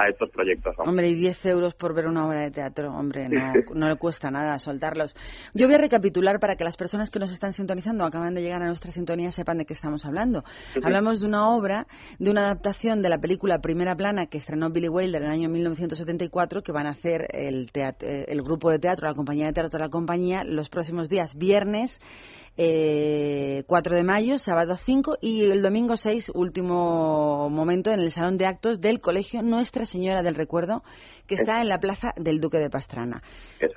a estos proyectos. Hombre, y 10 euros por ver una obra de teatro, hombre, no, no le cuesta nada soltarlos. Yo voy a recapitular para que las personas que nos están sintonizando, acaban de llegar a nuestra sintonía, sepan de qué estamos hablando. Hablamos de una obra, de una adaptación de la película Primera Plana que estrenó Billy Wilder en el año 1974, que van a hacer el, teat- eh, el grupo de teatro, la compañía de teatro de la compañía, los próximos días, viernes. Eh, 4 de mayo, sábado 5 y el domingo 6, último momento, en el salón de actos del Colegio Nuestra Señora del Recuerdo, que está en la plaza del Duque de Pastrana.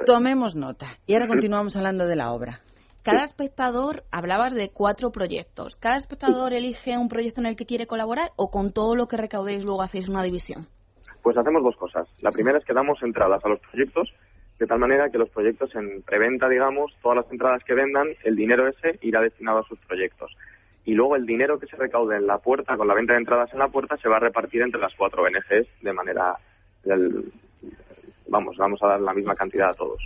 Tomemos nota. Y ahora continuamos hablando de la obra. Cada espectador, hablabas de cuatro proyectos. ¿Cada espectador elige un proyecto en el que quiere colaborar o con todo lo que recaudéis luego hacéis una división? Pues hacemos dos cosas. La primera es que damos entradas a los proyectos, de tal manera que los proyectos en preventa, digamos, todas las entradas que vendan, el dinero ese irá destinado a sus proyectos. Y luego el dinero que se recaude en la puerta, con la venta de entradas en la puerta, se va a repartir entre las cuatro ONGs de manera... del- vamos, vamos a dar la misma cantidad a todos.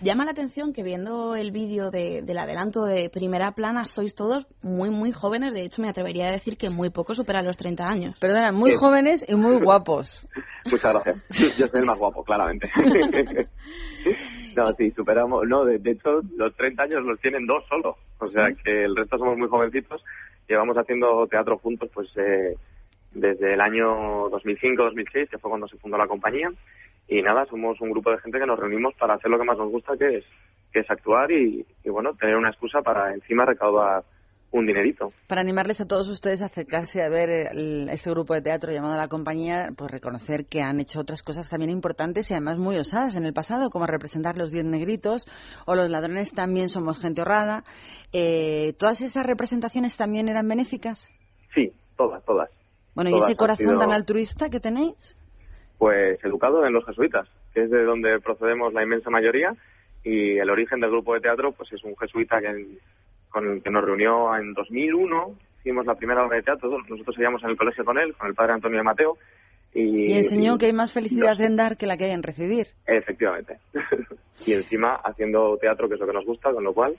Llama la atención que viendo el vídeo de- del adelanto de primera plana sois todos muy, muy jóvenes. De hecho, me atrevería a decir que muy poco superan los 30 años. Perdona, muy Sí. jóvenes y muy guapos. Muchas gracias. Yo soy el más guapo, claramente. no, sí, superamos. No, de, de hecho, los 30 años los tienen dos solo. O sea, que el resto somos muy jovencitos. Llevamos haciendo teatro juntos, pues, eh, desde el año 2005-2006, que fue cuando se fundó la compañía. Y nada, somos un grupo de gente que nos reunimos para hacer lo que más nos gusta, que es, que es actuar y, y, bueno, tener una excusa para encima recaudar un dinerito. Para animarles a todos ustedes a acercarse a ver el- este grupo de teatro llamado La Compañía, pues reconocer que han hecho otras cosas también importantes y además muy osadas en el pasado, como representar los diez negritos o los ladrones también somos gente honrada. Eh, ¿Todas esas representaciones también eran benéficas? Sí, todas, todas. Bueno, ¿y ese corazón sido- tan altruista que tenéis? Pues educado en los jesuitas, que es de donde procedemos la inmensa mayoría, y el origen del grupo de teatro pues es un jesuita que, con el que nos reunió en 2001, hicimos la primera obra de teatro, nosotros seguíamos en el colegio con él, con el padre Antonio de Mateo, y, Y enseñó que hay más felicidad en dar que la que hay en recibir. Efectivamente. y encima haciendo teatro, que es lo que nos gusta, con lo cual,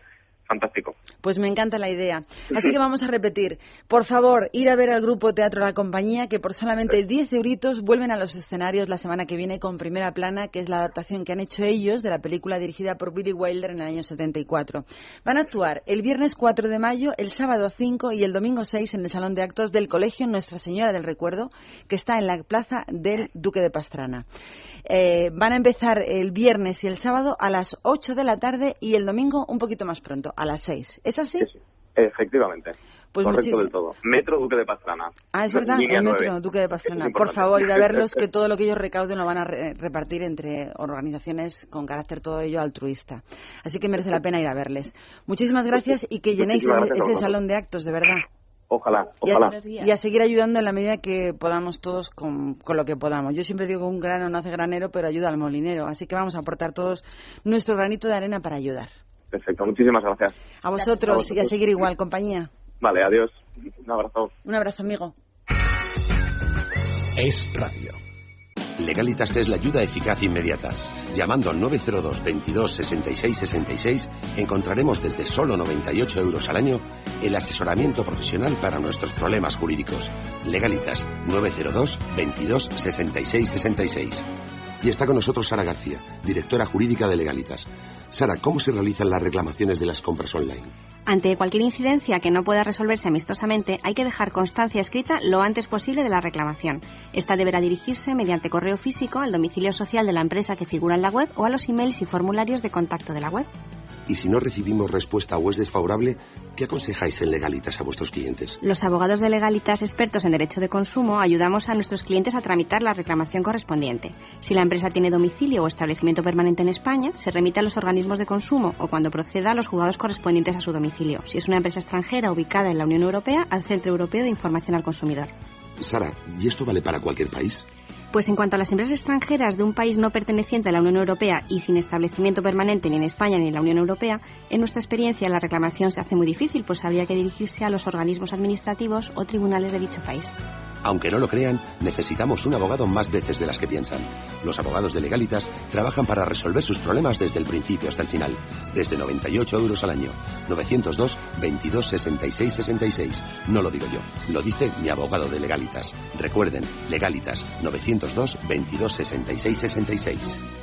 fantástico. Pues me encanta la idea. Así que vamos a repetir. Por favor, ir a ver al grupo Teatro La Compañía, que por solamente 10 euritos vuelven a los escenarios la semana que viene con Primera Plana, que es la adaptación que han hecho ellos de la película dirigida por Billy Wilder en el año 74. Van a actuar el viernes 4 de mayo, el sábado 5 y el domingo 6 en el Salón de Actos del Colegio Nuestra Señora del Recuerdo, que está en la plaza del Duque de Pastrana. Eh, van a empezar el viernes y el sábado a las 8 de la tarde y el domingo un poquito más pronto, a las 6. ¿Es así? Efectivamente. Pues Correcto del todo. Metro Duque de Pastrana. Ah, es verdad, Línea el metro. Duque de Pastrana. Por favor, ir a verlos, que todo lo que ellos recauden lo van a re- repartir entre organizaciones con carácter todo ello altruista. Así que merece la pena ir a verles. Muchísimas gracias y que llenéis ese, salón de actos, de verdad. Ojalá, Y a, ojalá. y a seguir ayudando en la medida que podamos todos con, con lo que podamos. Yo siempre digo que un grano no hace granero, pero ayuda al molinero. Así que vamos a aportar todos nuestro granito de arena para ayudar. Perfecto, muchísimas gracias. A vosotros, A vosotros. y a seguir igual, compañía. Vale, adiós. Un abrazo. Un abrazo, amigo. Es radio. Legalitas es la ayuda eficaz e inmediata. Llamando al 902 22 66 66 encontraremos desde solo 98 euros al año el asesoramiento profesional para nuestros problemas jurídicos. Legalitas 902 22 66 66. Y está con nosotros Sara García, directora jurídica de Legalitas. Sara, ¿cómo se realizan las reclamaciones de las compras online? Ante cualquier incidencia que no pueda resolverse amistosamente, hay que dejar constancia escrita lo antes posible de la reclamación. Esta deberá dirigirse mediante correo físico al domicilio social de la empresa que figura en la web o a los emails y formularios de contacto de la web. Y si no recibimos respuesta o es desfavorable, ¿qué aconsejáis en Legalitas a vuestros clientes? Los abogados de Legalitas expertos en derecho de consumo ayudamos a nuestros clientes a tramitar la reclamación correspondiente. Si la empresa tiene domicilio o establecimiento permanente en España, se remite a los organismos de consumo o cuando proceda a los juzgados correspondientes a su domicilio. Si es una empresa extranjera ubicada en la Unión Europea, al Centro Europeo de Información al Consumidor. Sara, ¿y esto vale para cualquier país? Pues en cuanto a las empresas extranjeras de un país no perteneciente a la Unión Europea y sin establecimiento permanente ni en España ni en la Unión Europea, en nuestra experiencia la reclamación se hace muy difícil, pues habría que dirigirse a los organismos administrativos o tribunales de dicho país. Aunque no lo crean, necesitamos un abogado más veces de las que piensan. Los abogados de Legalitas trabajan para resolver sus problemas desde el principio hasta el final. Desde 98 euros al año. 902 22 66 66. No lo digo yo, lo dice mi abogado de Legalitas. Recuerden, Legalitas 902 22 66 66.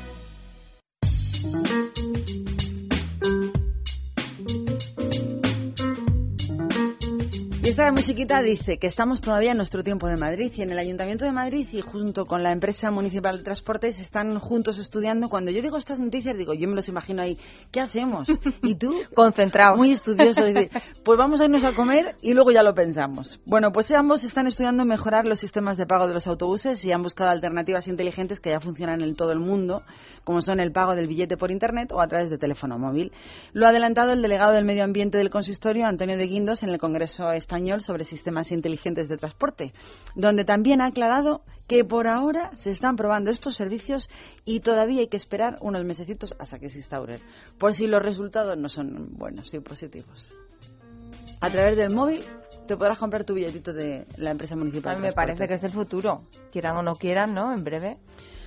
Y esta musiquita dice que estamos todavía en nuestro tiempo de Madrid y en el Ayuntamiento de Madrid y junto con la empresa municipal de transportes están juntos estudiando. Cuando yo digo estas noticias, digo, yo me los imagino ahí, ¿qué hacemos? Y tú, concentrado, muy estudioso, dice, pues vamos a irnos a comer y luego ya lo pensamos. Bueno, pues ambos están estudiando mejorar los sistemas de pago de los autobuses y han buscado alternativas inteligentes que ya funcionan en todo el mundo, como son el pago del billete por internet o a través de teléfono móvil. Lo ha adelantado el delegado del Medio Ambiente del Consistorio, Antonio de Guindos, en el Congreso Español sobre sistemas inteligentes de transporte, donde también ha aclarado que por ahora se están probando estos servicios y todavía hay que esperar unos mesecitos hasta que se instauren, por si los resultados no son buenos y positivos. A través del móvil te podrás comprar tu billetito de la empresa municipal. A mí me parece que es el futuro. Quieran o no quieran, ¿no? En breve.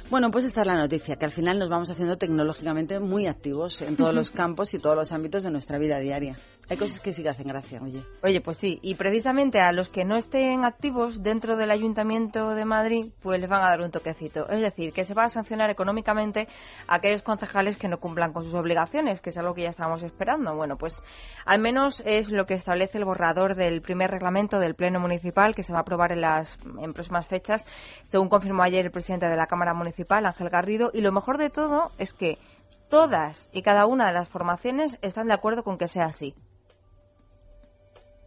Bueno, pues esta es la noticia, que al final nos vamos haciendo tecnológicamente muy activos en todos los campos y todos los ámbitos de nuestra vida diaria. Hay cosas que sí que hacen gracia, oye. Oye, pues sí, y precisamente a los que no estén activos dentro del Ayuntamiento de Madrid, pues les van a dar un toquecito. Es decir, que se va a sancionar económicamente a aquellos concejales que no cumplan con sus obligaciones, que es algo que ya estábamos esperando. Bueno, pues al menos es lo que establece el borrador del primer reglamento del Pleno Municipal que se va a aprobar en las en próximas fechas, según confirmó ayer el presidente de la Cámara Municipal, Ángel Garrido. Y lo mejor de todo es que todas y cada una de las formaciones están de acuerdo con que sea así.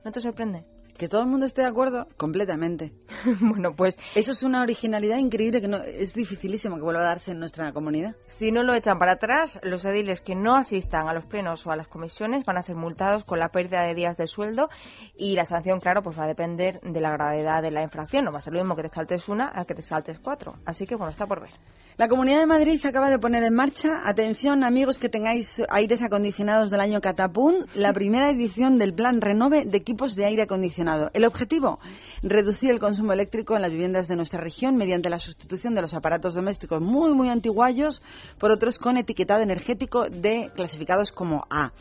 ¿No te sorprende? Que todo el mundo esté de acuerdo, completamente. bueno, pues eso es una originalidad increíble que no, es dificilísimo que vuelva a darse en nuestra comunidad. Si no lo echan para atrás, los ediles que no asistan a los plenos o a las comisiones van a ser multados con la pérdida de días de sueldo y la sanción, claro, pues va a depender de la gravedad de la infracción. No va a ser lo mismo que te saltes una a que te saltes cuatro. Así que bueno, está por ver. La Comunidad de Madrid acaba de poner en marcha, atención amigos que tengáis aires acondicionados del año Catapún, la primera edición del plan Renove de equipos de aire acondicionado. El objetivo, reducir el consumo eléctrico en las viviendas de nuestra región mediante la sustitución de los aparatos domésticos muy, muy antiguayos por otros con etiquetado energético de clasificados como A.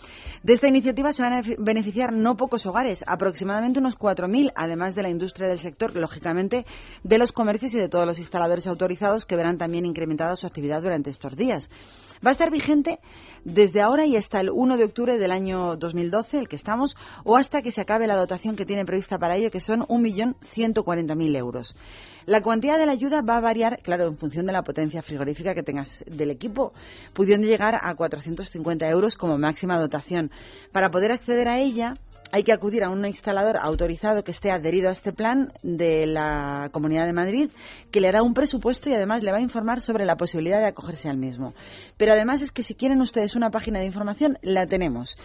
De esta iniciativa se van a beneficiar no pocos hogares, aproximadamente unos 4.000, además de la industria del sector, lógicamente, de los comercios y de todos los instaladores autorizados que verán también incrementada su actividad durante estos días. Va a estar vigente desde ahora y hasta el 1 de octubre del año 2012, el que estamos, o hasta que se acabe la dotación que tiene para ello, que son 1.140.000 euros. La cuantía de la ayuda va a variar, claro, en función de la potencia frigorífica que tengas del equipo, pudiendo llegar a 450 euros como máxima dotación. Para poder acceder a ella, hay que acudir a un instalador autorizado que esté adherido a este plan de la Comunidad de Madrid, que le hará un presupuesto y además le va a informar sobre la posibilidad de acogerse al mismo. Pero además es que si quieren ustedes una página de información, la tenemos.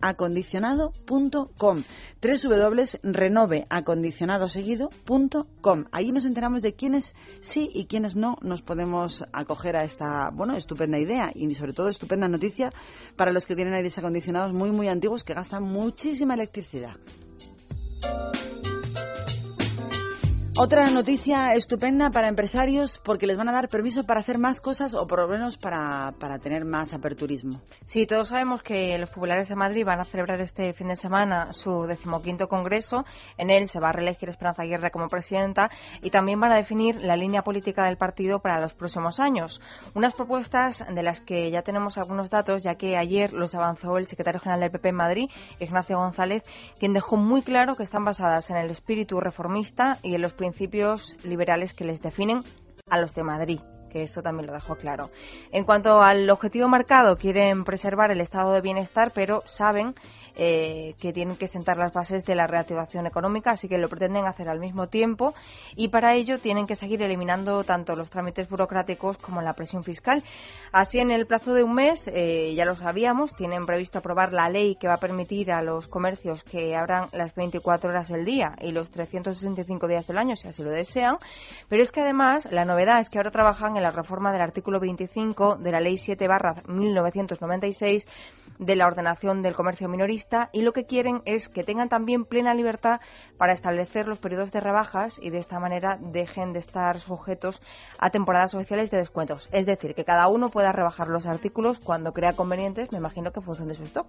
www.renoveacondicionado.com www.renoveacondicionadoseguido.com Ahí nos enteramos de quiénes sí y quiénes no nos podemos acoger a esta, bueno, estupenda idea y sobre todo estupenda noticia para los que tienen aires acondicionados muy muy antiguos que gastan muchísima electricidad. Otra noticia estupenda para empresarios porque les van a dar permiso para hacer más cosas o por lo menos para, para tener más aperturismo. Sí, todos sabemos que los populares de Madrid van a celebrar este fin de semana su decimoquinto congreso. En él se va a reelegir Esperanza Aguirre como presidenta y también van a definir la línea política del partido para los próximos años. Unas propuestas de las que ya tenemos algunos datos, ya que ayer los avanzó el secretario general del PP en Madrid, Ignacio González, quien dejó muy claro que están basadas en el espíritu reformista y en los principios liberales que les definen a los de Madrid. que eso también lo dejó claro. En cuanto al objetivo marcado, quieren preservar el estado de bienestar, pero saben eh, que tienen que sentar las bases de la reactivación económica, así que lo pretenden hacer al mismo tiempo y para ello tienen que seguir eliminando tanto los trámites burocráticos como la presión fiscal. Así, en el plazo de un mes, eh, ya lo sabíamos, tienen previsto aprobar la ley que va a permitir a los comercios que abran las 24 horas del día y los 365 días del año, si así lo desean. Pero es que además la novedad es que ahora trabajan en la reforma del artículo 25 de la Ley 7 barra 1996 de la ordenación del comercio minorista y lo que quieren es que tengan también plena libertad para establecer los periodos de rebajas y de esta manera dejen de estar sujetos a temporadas oficiales de descuentos. Es decir, que cada uno pueda rebajar los artículos cuando crea convenientes, me imagino que en función de su stock.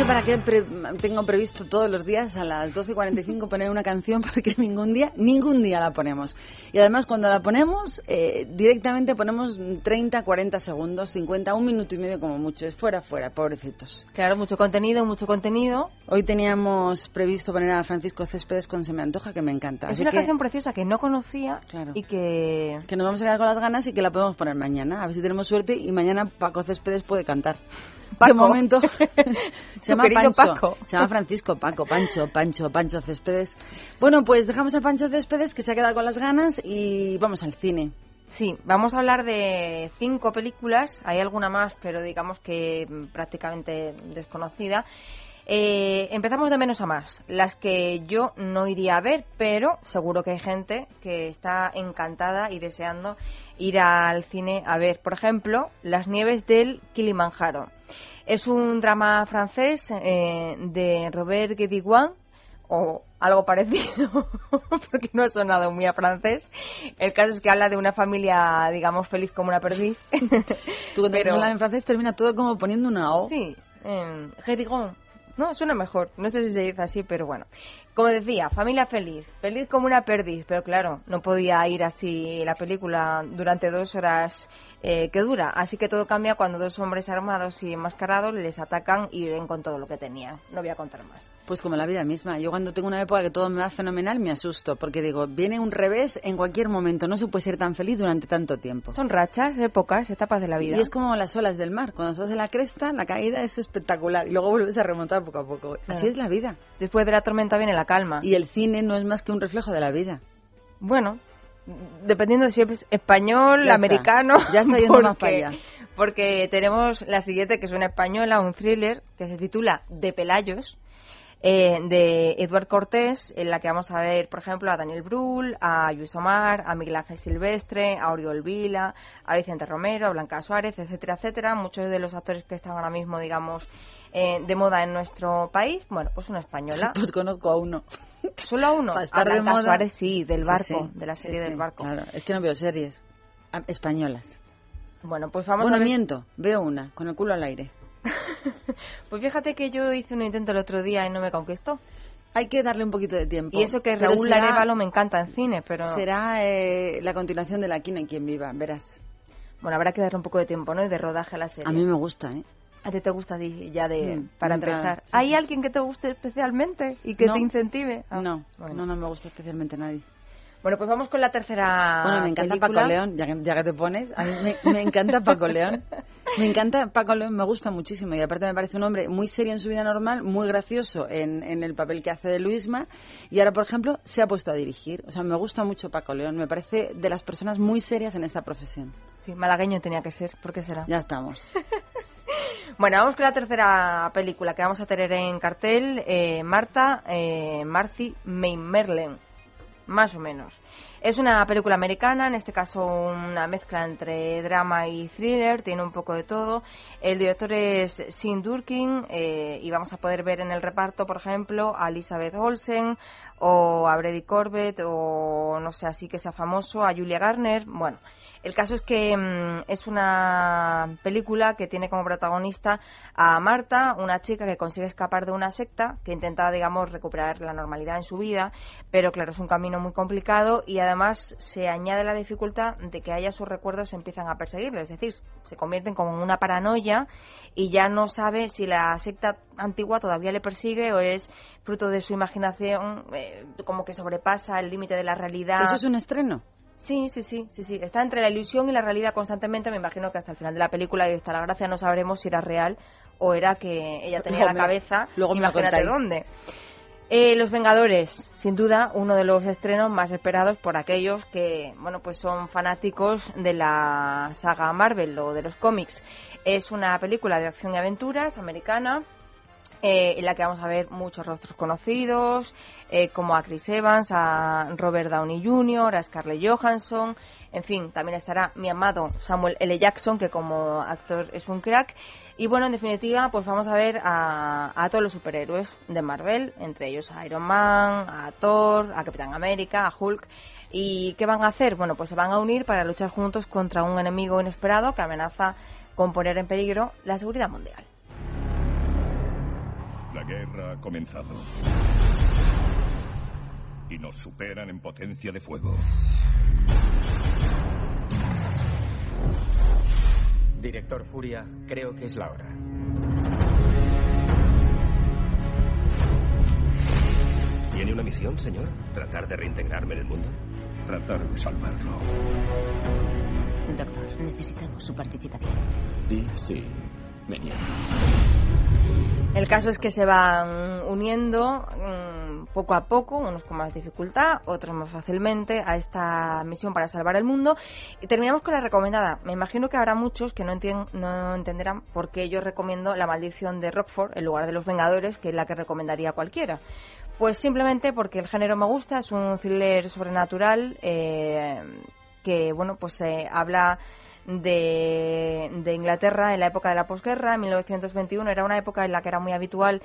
Sé para qué pre- tengo previsto todos los días a las 12.45 poner una canción porque ningún día, ningún día la ponemos. Y además cuando la ponemos, eh, directamente ponemos 30, 40 segundos, 50, un minuto y medio como mucho. Es fuera, fuera, pobrecitos. Claro, mucho contenido, mucho contenido. Hoy teníamos previsto poner a Francisco Céspedes con Se me antoja, que me encanta. Es Así una que, canción preciosa que no conocía y que... que nos vamos a quedar con las ganas y que la podemos poner mañana. A ver si tenemos suerte y mañana Paco Céspedes puede cantar. De momento se llama Pancho. Paco. Se llama Francisco Paco, Pancho, Pancho, Pancho Céspedes. Bueno, pues dejamos a Pancho Céspedes que se ha quedado con las ganas y vamos al cine. Sí, vamos a hablar de cinco películas. Hay alguna más, pero digamos que prácticamente desconocida. Eh, empezamos de menos a más. Las que yo no iría a ver, pero seguro que hay gente que está encantada y deseando ir al cine a ver. Por ejemplo, Las nieves del Kilimanjaro. Es un drama francés eh, de Robert Guédiguin o algo parecido, porque no ha sonado muy a francés. El caso es que habla de una familia, digamos, feliz como una perdiz. Tú cuando Pero- hablas en francés termina todo como poniendo una O. Sí, eh. No, suena mejor. No sé si se dice así, pero bueno. Como decía, familia feliz. Feliz como una perdiz. Pero claro, no podía ir así la película durante dos horas eh, que dura. Así que todo cambia cuando dos hombres armados y enmascarados les atacan y ven con todo lo que tenían. No voy a contar más. Pues como la vida misma. Yo cuando tengo una época que todo me va fenomenal me asusto porque digo, viene un revés en cualquier momento. No se puede ser tan feliz durante tanto tiempo. Son rachas, épocas, etapas de la vida. Y es como las olas del mar. Cuando se hace la cresta, la caída es espectacular y luego vuelves a remontar poco a poco. Así es la vida. Después de la tormenta viene la calma. Y el cine no es más que un reflejo de la vida. Bueno, dependiendo de si es español, Ya está. americano. Ya está yendo más para porque- allá. Porque tenemos la siguiente, que es una española, un thriller, que se titula De Pelayos, eh, de Eduard Cortés, en la que vamos a ver, por ejemplo, a Daniel Brühl, a Luis Omar, a Miguel Ángel Silvestre, a Oriol Vila, a Vicente Romero, a Blanca Suárez, etcétera, etcétera. Muchos de los actores que están ahora mismo, digamos, eh, de moda en nuestro país. Bueno, pues una española. Pues conozco a uno. ¿Solo a uno? Para de moda. Suárez, sí, del barco, sí. de la serie sí, del barco. Claro, es que no veo series españolas. Bueno, pues vamos bueno, a ver. miento, veo una, con el culo al aire. Pues fíjate que yo hice un intento el otro día y no me conquistó. Hay que darle un poquito de tiempo. Y eso que Pero Raúl será- Arevalo me encanta en cine, pero... Será eh, la continuación de La Quina en quien viva, verás. Bueno, habrá que darle un poco de tiempo, ¿no? Y de rodaje a la serie. A mí me gusta, ¿eh? ¿A ti te gusta ya de... Mm, para entrada, empezar? sí, ¿Hay sí. alguien que te guste especialmente y que No. te incentive? Ah, no, bueno. no, no me gusta especialmente nadie. Bueno, pues vamos con la tercera bueno, me encanta película. Paco León, ya que, ya que te pones. A mí me, me encanta Paco León. Me encanta Paco León, me gusta muchísimo. Y aparte me parece un hombre muy serio en su vida normal, muy gracioso en, en el papel que hace de Luisma. Y ahora, por ejemplo, se ha puesto a dirigir. O sea, me gusta mucho Paco León. Me parece de las personas muy serias en esta profesión. Sí, malagueño tenía que ser, ¿por qué será? Ya estamos. Bueno, vamos con la tercera película que vamos a tener en cartel. eh, Marta, eh, Marcy May Merlen. más o menos. Es una película americana, en este caso una mezcla entre drama y thriller, tiene un poco de todo. El director es Sean Durkin eh, y vamos a poder ver en el reparto, por ejemplo, a Elizabeth Olsen o a Brady Corbett o no sé, así que sea famoso, a Julia Garner. Bueno, el caso es que mm, es una película que tiene como protagonista a Marta, una chica que consigue escapar de una secta, que intenta, digamos, recuperar la normalidad en su vida, pero claro, es un camino muy complicado y además se añade la dificultad de que haya sus recuerdos empiezan a perseguirle, es decir, se convierten como en una paranoia y ya no sabe si la secta antigua todavía le persigue o es fruto de su imaginación, eh, como que sobrepasa el límite de la realidad. ¿Eso es un estreno? Sí, sí, sí, sí, sí. Está entre la ilusión y la realidad constantemente. Me imagino que hasta el final de la película y hasta la gracia no sabremos si era real o era que ella tenía Luego la cabeza. luego me lo imagínate dónde. Eh, Los Vengadores, sin duda, uno de los estrenos más esperados por aquellos que, bueno, pues son fanáticos de la saga Marvel o de los cómics. Es una película de acción y aventuras americana eh, en la que vamos a ver muchos rostros conocidos, eh, como a Chris Evans, a Robert Downey Jr., a Scarlett Johansson, en fin, también estará mi amado Samuel L. Jackson, que como actor es un crack. Y bueno, en definitiva, pues vamos a ver a, a todos los superhéroes de Marvel, entre ellos a Iron Man, a Thor, a Capitán América, a Hulk. ¿Y qué van a hacer? Bueno, pues se van a unir para luchar juntos contra un enemigo inesperado que amenaza con poner en peligro la seguridad mundial. La guerra ha comenzado. Y nos superan en potencia de fuego. Director Furia, creo que es la hora. ¿Tiene una misión, señor? ¿Tratar de reintegrarme en el mundo? Tratar de salvarlo. Doctor, necesitamos su participación. Sí. Me niego. El caso es que se van uniendo mm, poco a poco, unos con más dificultad, otros más fácilmente, a esta misión para salvar el mundo. Y terminamos con la recomendada. Me imagino que habrá muchos que no, entien- no entenderán por qué yo recomiendo La maldición de Rockford en lugar de Los Vengadores, que es la que recomendaría cualquiera. Pues simplemente porque el género me gusta, es un thriller sobrenatural eh, que, bueno, pues eh, habla de, de Inglaterra en la época de la posguerra, en 1921. Era una época en la que era muy habitual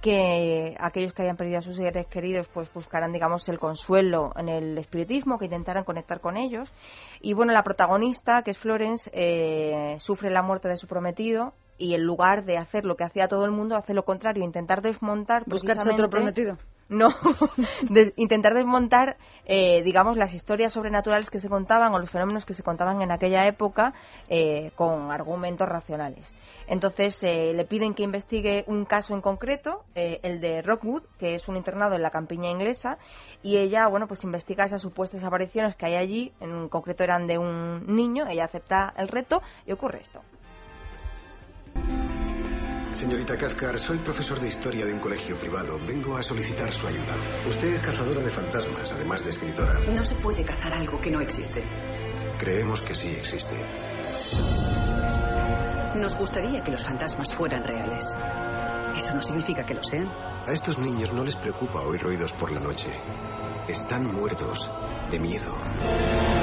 que aquellos que habían perdido a sus seres queridos pues buscaran digamos el consuelo en el espiritismo que intentaran conectar con ellos y bueno la protagonista que es Florence eh, sufre la muerte de su prometido y en lugar de hacer lo que hacía todo el mundo hace lo contrario intentar desmontar ¿Buscarse otro prometido? No, de intentar desmontar, eh, digamos, las historias sobrenaturales que se contaban o los fenómenos que se contaban en aquella época eh, con argumentos racionales. Entonces eh, le piden que investigue un caso en concreto, eh, el de Rockwood, que es un internado en la campiña inglesa, y ella, bueno, pues investiga esas supuestas apariciones que hay allí, en concreto eran de un niño, ella acepta el reto y ocurre esto. Señorita Cathcart, soy profesor de historia de un colegio privado. Vengo a solicitar su ayuda. Usted es cazadora de fantasmas, además de escritora. No se puede cazar algo que no existe. Creemos que sí existe. Nos gustaría que los fantasmas fueran reales. Eso no significa que lo sean. A estos niños no les preocupa oír ruidos por la noche. Están muertos de miedo.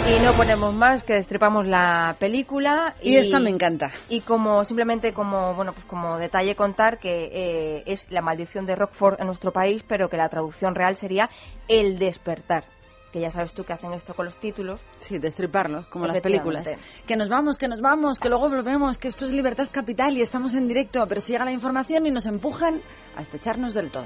Y no ponemos más que destripamos la película Y esta me encanta. Y como simplemente como bueno pues como detalle contar que eh, es la maldición de Rockford en nuestro país, pero que la traducción real sería el despertar. Que ya sabes tú que hacen esto con los títulos. Sí, destriparlos, como las películas. Que nos vamos, que nos vamos, que luego volvemos, que esto es Libertad Capital y estamos en directo, pero si llega la información y nos empujan a estrecharnos del todo.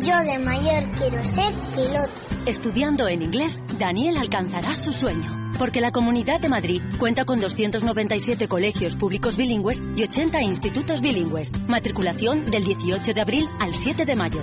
Yo de mayor quiero ser piloto. Estudiando en inglés, Daniel alcanzará su sueño. Porque la Comunidad de Madrid cuenta con 297 colegios públicos bilingües y 80 institutos bilingües. Matriculación del 18 de abril al 7 de mayo.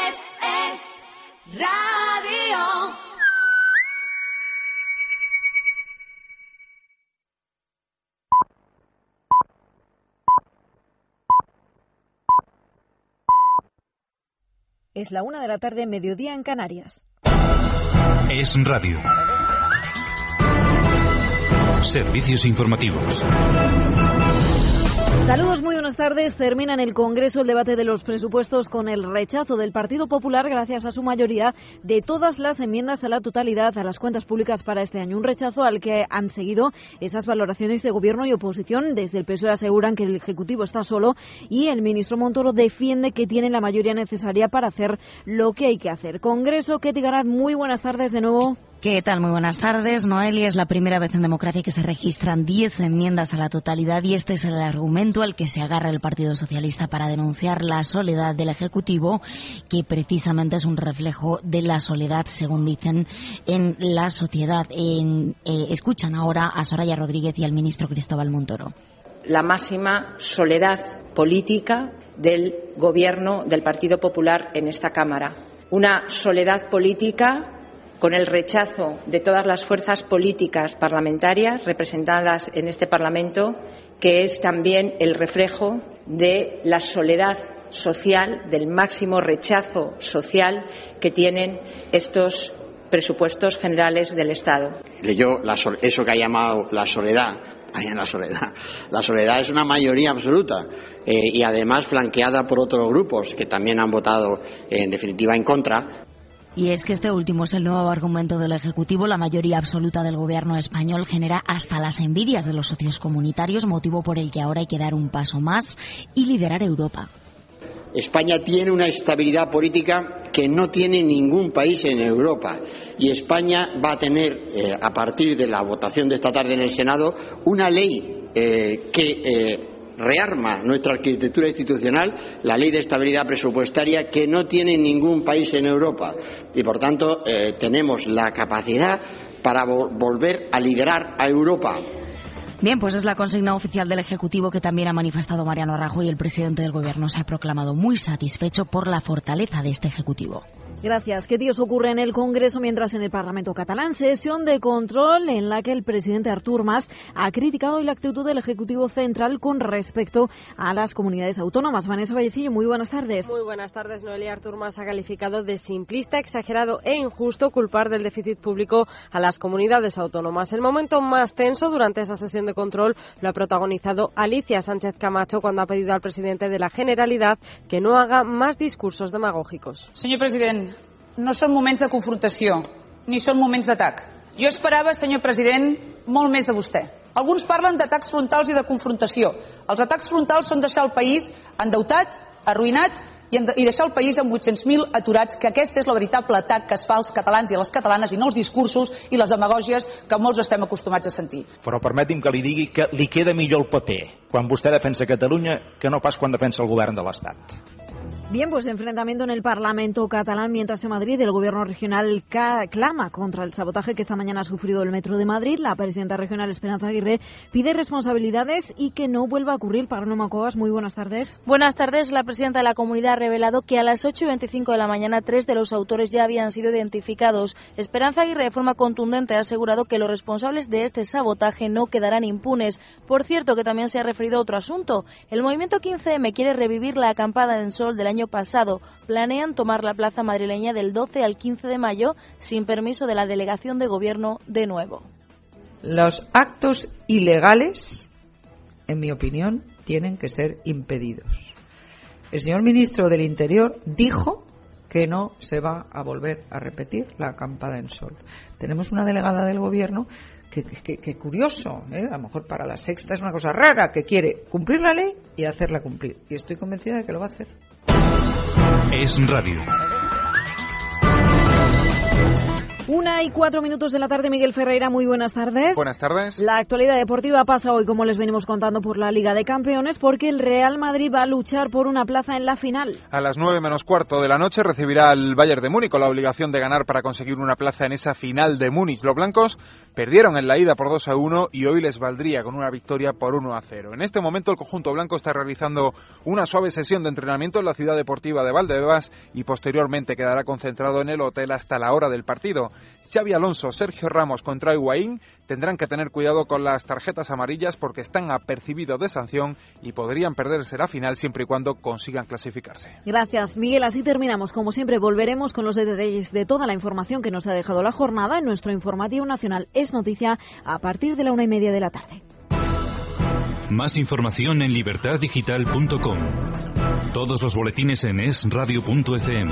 Es, es radio. Es la una de la tarde, mediodía en Canarias. Es radio. Servicios informativos. Saludos, muy buenas tardes. Termina en el Congreso el debate de los presupuestos con el rechazo del Partido Popular, gracias a su mayoría, de todas las enmiendas a la totalidad a las cuentas públicas para este año. Un rechazo al que han seguido esas valoraciones de gobierno y oposición. Desde el PSOE aseguran que el Ejecutivo está solo y el ministro Montoro defiende que tiene la mayoría necesaria para hacer lo que hay que hacer. Congreso, Ketty Garat, muy buenas tardes de nuevo. ¿Qué tal? Muy buenas tardes. Noelia es la primera vez en democracia que se registran 10 enmiendas a la totalidad y este es el argumento al que se agarra el Partido Socialista para denunciar la soledad del Ejecutivo, que precisamente es un reflejo de la soledad, según dicen, en la sociedad. En, eh, escuchan ahora a Soraya Rodríguez y al ministro Cristóbal Montoro. La máxima soledad política del Gobierno del Partido Popular en esta Cámara. Una soledad política con el rechazo de todas las fuerzas políticas parlamentarias representadas en este Parlamento, que es también el reflejo de la soledad social, del máximo rechazo social que tienen estos presupuestos generales del Estado. Leyó eso que ha llamado la soledad. la soledad. La soledad es una mayoría absoluta eh, y además flanqueada por otros grupos que también han votado en definitiva en contra y es que este último es el nuevo argumento del Ejecutivo. La mayoría absoluta del Gobierno español genera hasta las envidias de los socios comunitarios, motivo por el que ahora hay que dar un paso más y liderar Europa. España tiene una estabilidad política que no tiene ningún país en Europa y España va a tener, eh, a partir de la votación de esta tarde en el Senado, una ley eh, que eh, rearma nuestra arquitectura institucional la ley de estabilidad presupuestaria que no tiene ningún país en Europa y por tanto eh, tenemos la capacidad para volver a liderar a Europa. Bien, pues es la consigna oficial del Ejecutivo que también ha manifestado Mariano Rajoy. El presidente del Gobierno se ha proclamado muy satisfecho por la fortaleza de este Ejecutivo. Gracias. ¿Qué días ocurre en el Congreso mientras en el Parlamento catalán? Sesión de control en la que el presidente Artur Mas ha criticado la actitud del Ejecutivo Central con respecto a las comunidades autónomas. Vanessa Vallecillo, muy buenas tardes. Muy buenas tardes. Noelia Artur Mas ha calificado de simplista, exagerado e injusto culpar del déficit público a las comunidades autónomas. El momento más tenso durante esa sesión de control lo ha protagonizado Alicia Sánchez Camacho cuando ha pedido al presidente de la Generalidad que no haga más discursos demagógicos. Señor presidente, no són moments de confrontació, ni són moments d'atac. Jo esperava, senyor president, molt més de vostè. Alguns parlen d'atacs frontals i de confrontació. Els atacs frontals són deixar el país endeutat, arruïnat i deixar el país amb 800.000 aturats, que aquest és el veritable atac que es fa als catalans i a les catalanes i no els discursos i les demagògies que molts estem acostumats a sentir. Però permeti'm que li digui que li queda millor el paper quan vostè defensa Catalunya que no pas quan defensa el govern de l'Estat. Bien, pues enfrentamiento en el Parlamento catalán, mientras en Madrid el gobierno regional clama contra el sabotaje que esta mañana ha sufrido el Metro de Madrid. La presidenta regional Esperanza Aguirre pide responsabilidades y que no vuelva a ocurrir. Paloma Cuevas, muy buenas tardes. Buenas tardes. La presidenta de la comunidad ha revelado que a las 8 y 25 de la mañana tres de los autores ya habían sido identificados. Esperanza Aguirre, de forma contundente, ha asegurado que los responsables de este sabotaje no quedarán impunes. Por cierto, que también se ha referido a otro asunto. El movimiento 15M quiere revivir la acampada en sol del año pasado. Planean tomar la plaza madrileña del 12 al 15 de mayo sin permiso de la delegación de gobierno de nuevo. Los actos ilegales, en mi opinión, tienen que ser impedidos. El señor ministro del Interior dijo que no se va a volver a repetir la acampada en sol. Tenemos una delegada del gobierno que, que, curioso, ¿eh? a lo mejor para la sexta es una cosa rara, que quiere cumplir la ley y hacerla cumplir. Y estoy convencida de que lo va a hacer. Es radio. Una y cuatro minutos de la tarde, Miguel Ferreira, muy buenas tardes. Buenas tardes. La actualidad deportiva pasa hoy, como les venimos contando, por la Liga de Campeones, porque el Real Madrid va a luchar por una plaza en la final. A las nueve menos cuarto de la noche recibirá al Bayern de Múnich con la obligación de ganar para conseguir una plaza en esa final de Múnich. Los blancos perdieron en la ida por 2 a 1 y hoy les valdría con una victoria por 1 a 0. En este momento el conjunto blanco está realizando una suave sesión de entrenamiento en la ciudad deportiva de Valdebebas y posteriormente quedará concentrado en el hotel hasta la hora del partido. Xavi Alonso, Sergio Ramos contra Higuaín tendrán que tener cuidado con las tarjetas amarillas porque están apercibidos de sanción y podrían perderse la final siempre y cuando consigan clasificarse. Gracias, Miguel. Así terminamos. Como siempre, volveremos con los detalles de toda la información que nos ha dejado la jornada en nuestro informativo nacional Es Noticia a partir de la una y media de la tarde. Más información en libertaddigital.com. Todos los boletines en esradio.fm.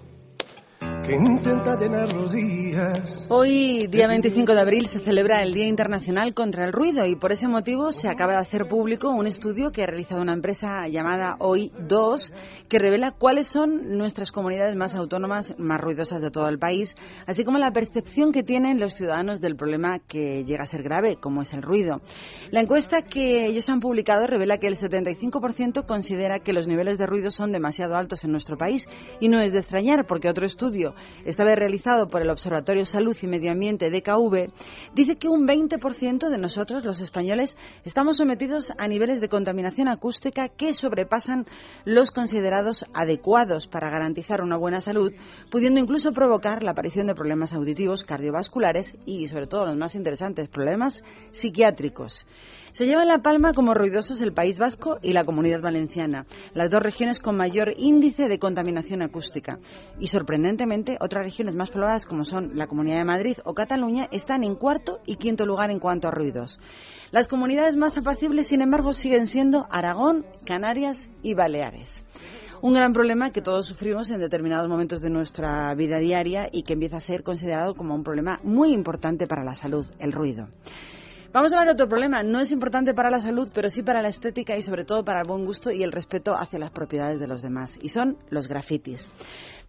que intenta llenar los días. Hoy, día 25 de abril, se celebra el Día Internacional contra el Ruido y por ese motivo se acaba de hacer público un estudio que ha realizado una empresa llamada Hoy 2 que revela cuáles son nuestras comunidades más autónomas, más ruidosas de todo el país, así como la percepción que tienen los ciudadanos del problema que llega a ser grave, como es el ruido. La encuesta que ellos han publicado revela que el 75% considera que los niveles de ruido son demasiado altos en nuestro país y no es de extrañar porque otro estudio esta vez realizado por el Observatorio Salud y Medio Ambiente DKV, dice que un 20% de nosotros, los españoles, estamos sometidos a niveles de contaminación acústica que sobrepasan los considerados adecuados para garantizar una buena salud, pudiendo incluso provocar la aparición de problemas auditivos, cardiovasculares y, sobre todo, los más interesantes, problemas psiquiátricos. Se lleva la palma como ruidosos el País Vasco y la Comunidad Valenciana, las dos regiones con mayor índice de contaminación acústica. Y sorprendentemente, otras regiones más pobladas como son la Comunidad de Madrid o Cataluña están en cuarto y quinto lugar en cuanto a ruidos. Las comunidades más apacibles, sin embargo, siguen siendo Aragón, Canarias y Baleares un gran problema que todos sufrimos en determinados momentos de nuestra vida diaria y que empieza a ser considerado como un problema muy importante para la salud, el ruido. Vamos a hablar de otro problema. No es importante para la salud, pero sí para la estética y sobre todo para el buen gusto y el respeto hacia las propiedades de los demás. Y son los grafitis.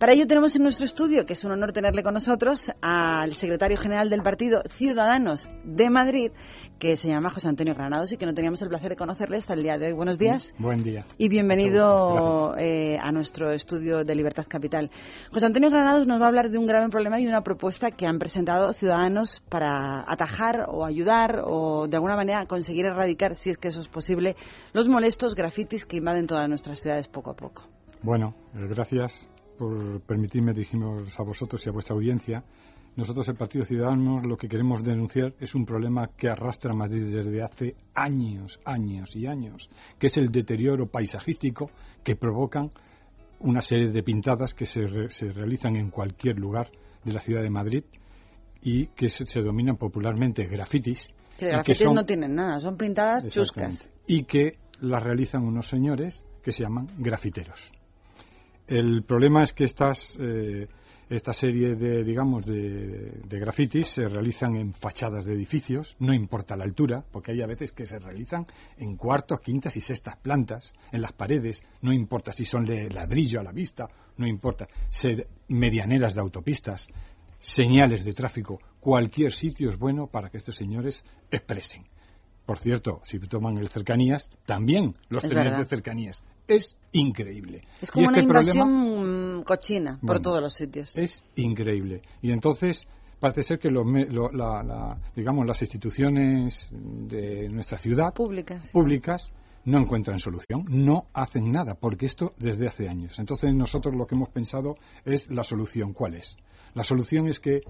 Para ello tenemos en nuestro estudio, que es un honor tenerle con nosotros, al secretario general del partido Ciudadanos de Madrid, que se llama José Antonio Granados y que no teníamos el placer de conocerle hasta el día de hoy. Buenos días. Buen día. Y bienvenido eh, a nuestro estudio de Libertad Capital. José Antonio Granados nos va a hablar de un grave problema y una propuesta que han presentado ciudadanos para atajar o ayudar o de alguna manera conseguir erradicar, si es que eso es posible, los molestos grafitis que invaden todas nuestras ciudades poco a poco. Bueno, eh, gracias por permitirme dirigirnos a vosotros y a vuestra audiencia. Nosotros, el Partido Ciudadanos, lo que queremos denunciar es un problema que arrastra Madrid desde hace años, años y años, que es el deterioro paisajístico que provocan una serie de pintadas que se, realizan en cualquier lugar de la ciudad de Madrid y que se, se dominan popularmente grafitis. Que grafitis no tienen nada, son pintadas chuscas. Y que las realizan unos señores que se llaman grafiteros. El problema es que estas, eh, esta serie de, digamos, de, de grafitis se realizan en fachadas de edificios, no importa la altura, porque hay a veces que se realizan en cuartos, quintas y sextas plantas, en las paredes, no importa si son de ladrillo a la vista, no importa, se, medianeras de autopistas, señales de tráfico, cualquier sitio es bueno para que estos señores expresen. Por cierto, si toman el cercanías, también los Es trenes de cercanías. Es increíble. Es como una este problema- invasión mm, cochina por Bueno, todos los sitios. es increíble. Y entonces parece ser que los lo- la- la- digamos las instituciones de nuestra ciudad Públicas. públicas no encuentran solución, no hacen nada, porque esto desde hace años. Entonces nosotros lo que hemos pensado es la solución. ¿Cuál es? La solución es que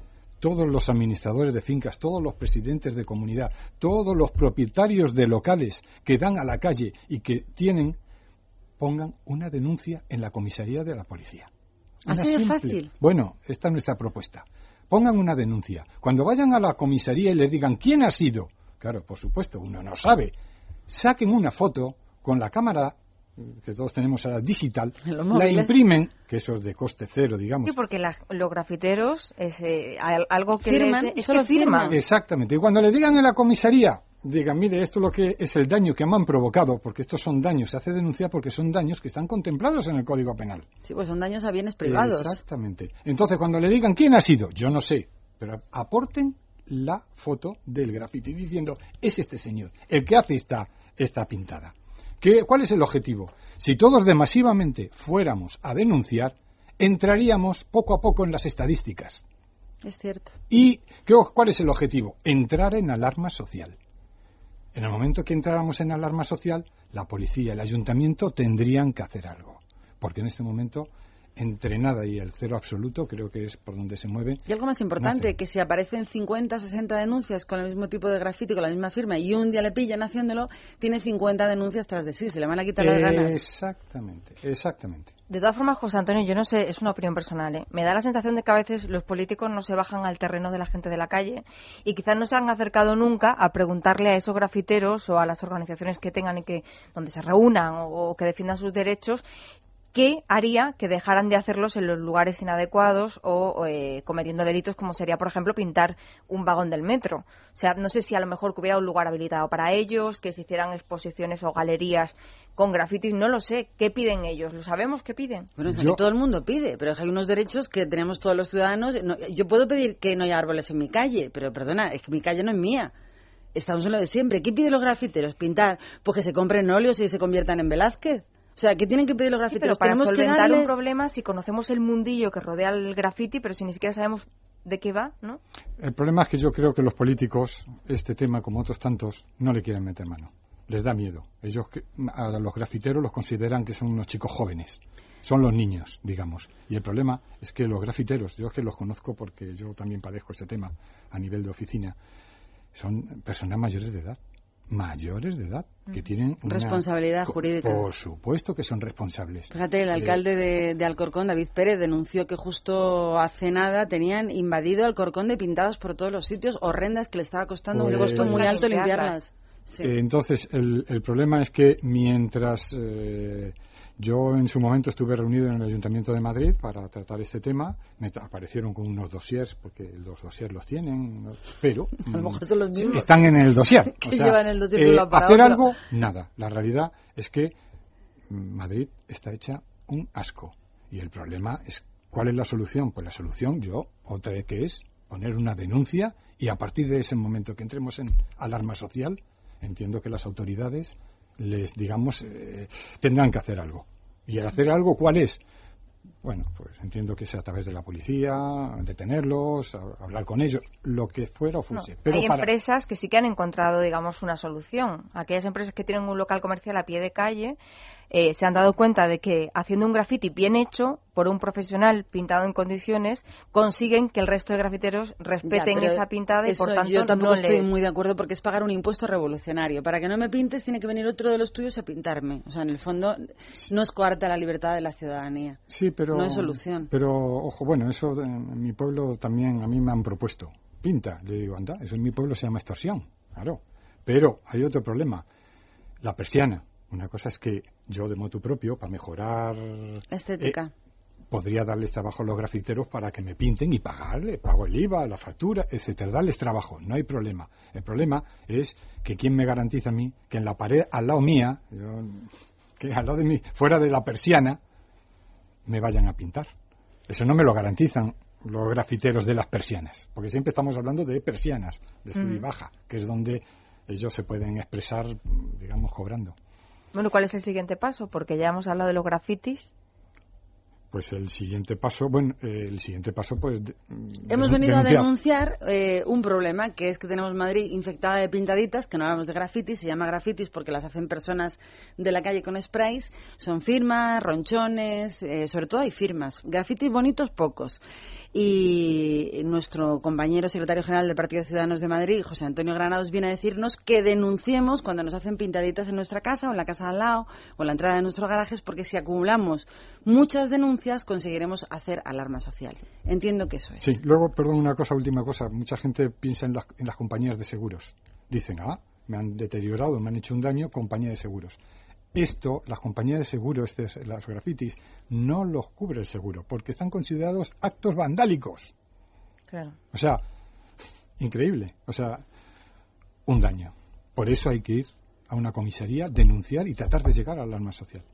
todos los administradores de fincas, todos los presidentes de comunidad, todos los propietarios de locales que dan a la calle y que tienen, pongan una denuncia en la comisaría de la policía. Así Una simple. fácil. Bueno, esta es nuestra propuesta. Pongan una denuncia. Cuando vayan a la comisaría y les digan quién ha sido, claro, por supuesto, uno no sabe, saquen una foto con la cámara eh, que todos tenemos ahora digital, la imprimen, que eso es de coste cero, digamos. Sí, porque la- los grafiteros, es, eh, al- algo que Firman, les- es solo que firman. Exactamente. Y cuando le digan en la comisaría, digan, mire, esto es lo que es el daño que me han provocado, porque estos son daños, se hace denuncia porque son daños que están contemplados en el Código Penal. Sí, pues son daños a bienes privados. Exactamente. Entonces, cuando le digan quién ha sido, yo no sé, pero aporten la foto del graffiti diciendo, es este señor, el que hace esta, esta pintada. ¿Qué, ¿Cuál es el objetivo? Si todos de masivamente fuéramos a denunciar, entraríamos poco a poco en las estadísticas. Es cierto. ¿Y qué- cuál es el objetivo? Entrar en alarma social. En el momento que entráramos en alarma social, la policía, el ayuntamiento tendrían que hacer algo. Porque en este momento, entre nada y el cero absoluto, creo que es por donde se mueve. Y algo más importante, nace. que si aparecen 50, 60 denuncias con el mismo tipo de grafiti, con la misma firma, y un día le pillan haciéndolo, tiene 50 denuncias tras de sí, se le van a quitar las ganas. Exactamente, exactamente. De todas formas, José Antonio, yo no sé, es una opinión personal, ¿eh? me da la sensación de que a veces los políticos no se bajan al terreno de la gente de la calle y quizás no se han acercado nunca a preguntarle a esos grafiteros o a las organizaciones que tengan y que donde se reúnan o, que defiendan sus derechos qué haría que dejaran de hacerlos en los lugares inadecuados o, eh, cometiendo delitos como sería, por ejemplo, pintar un vagón del metro. O sea, no sé si a lo mejor hubiera un lugar habilitado para ellos, que se hicieran exposiciones o galerías con grafitis, no lo sé. ¿Qué piden ellos? ¿Lo sabemos qué piden? Bueno, es que todo el mundo pide, pero hay unos derechos que tenemos todos los ciudadanos. No, yo puedo pedir que no haya árboles en mi calle, pero perdona, es que mi calle no es mía. Estamos en lo de siempre. ¿Qué piden los grafiteros? Pintar. Pues que se compren óleos y se conviertan en Velázquez. O sea, ¿qué tienen que pedir los Sí, pero grafiteros? para Tenemos que solventar darle... un problema, si conocemos el mundillo que rodea el graffiti, pero si ni siquiera sabemos de qué va, ¿no? El problema es que yo creo que los políticos, este tema como otros tantos, no le quieren meter mano. Les da miedo. Ellos a los grafiteros los consideran que son unos chicos jóvenes. Son los niños, digamos. Y el problema es que los grafiteros, yo es que los conozco porque yo también padezco ese tema a nivel de oficina, son personas mayores de edad. Mayores de edad, que tienen una- Responsabilidad jurídica. Por supuesto que son responsables. Fíjate, el Eh, alcalde de, de Alcorcón, David Pérez, denunció que justo hace nada tenían invadido Alcorcón de pintados por todos los sitios, horrendas que le estaba costando un Pues- costo muy alto Limpiarlas. Sí. Eh, Entonces, el, el problema es que mientras eh, yo en su momento estuve reunido en el Ayuntamiento de Madrid para tratar este tema, me aparecieron con unos dossiers, porque los dossiers los tienen, pero A lo mm, mejor son los mismos. están en el dossier. O sea, llevan el dossier eh, hacer algo, nada. La realidad es que Madrid está hecha un asco. Y el problema es, ¿cuál es la solución? Pues la solución, yo, otra vez que es poner una denuncia y a partir de ese momento que entremos en alarma social, entiendo que las autoridades les, digamos, eh, tendrán que hacer algo. ¿Y el hacer algo cuál es? Bueno, pues entiendo que sea a través de la policía, detenerlos, hablar con ellos, lo que fuera o No, fuese. Pero hay para- empresas que sí que han encontrado, digamos, una solución. Aquellas empresas que tienen un local comercial a pie de calle eh, se han dado cuenta de que haciendo un graffiti bien hecho por un profesional pintado en condiciones consiguen que el resto de grafiteros respeten esa pintada y por tanto yo tampoco no estoy les- muy de acuerdo porque es pagar un impuesto revolucionario. Para que no me pintes tiene que venir otro de los tuyos a pintarme. O sea, en el fondo no es coarta la libertad de la ciudadanía. Sí, pero. No hay solución. Pero, ojo, bueno, eso en mi pueblo también a mí me han propuesto. Pinta. Le digo, anda, eso en mi pueblo se llama extorsión. Claro. Pero hay otro problema. La persiana. Una cosa es que yo, de motu propio, para mejorar. Estética. eh, podría darles trabajo a los grafiteros para que me pinten y pagarle, pago el IVA, la factura, etcétera, darles trabajo, no hay problema. El problema es que quién me garantiza a mí que en la pared al lado mía, que al lado de mí, fuera de la persiana, me vayan a pintar. Eso no me lo garantizan los grafiteros de las persianas, porque siempre estamos hablando de persianas, de sub y mm. baja, que es donde ellos se pueden expresar, digamos, cobrando. Bueno, ¿cuál es el siguiente paso? Porque ya hemos hablado de los grafitis pues el siguiente paso, bueno, eh, el siguiente paso, pues. Hemos venido a denunciar eh, un problema, que es que tenemos Madrid infectada de pintaditas, que no hablamos de grafitis, se llama grafitis porque las hacen personas de la calle con sprays. Son firmas, ronchones, eh, sobre todo hay firmas. Grafitis bonitos, pocos y nuestro compañero secretario general del Partido de Ciudadanos de Madrid, José Antonio Granados, viene a decirnos que denunciemos cuando nos hacen pintaditas en nuestra casa o en la casa al lado o en la entrada de nuestros garajes, porque si acumulamos muchas denuncias conseguiremos hacer alarma social. Entiendo que eso es. Sí, luego, perdón, una cosa, última cosa. Mucha gente piensa en las, en las compañías de seguros. Dicen, ah, me han deteriorado, me han hecho un daño, compañía de seguros. Esto, las compañías de seguro, este, las grafitis, no los cubre el seguro, porque están considerados actos vandálicos. Claro. O sea, increíble. O sea, un daño. Por eso hay que ir a una comisaría, denunciar y tratar de llegar al alarma social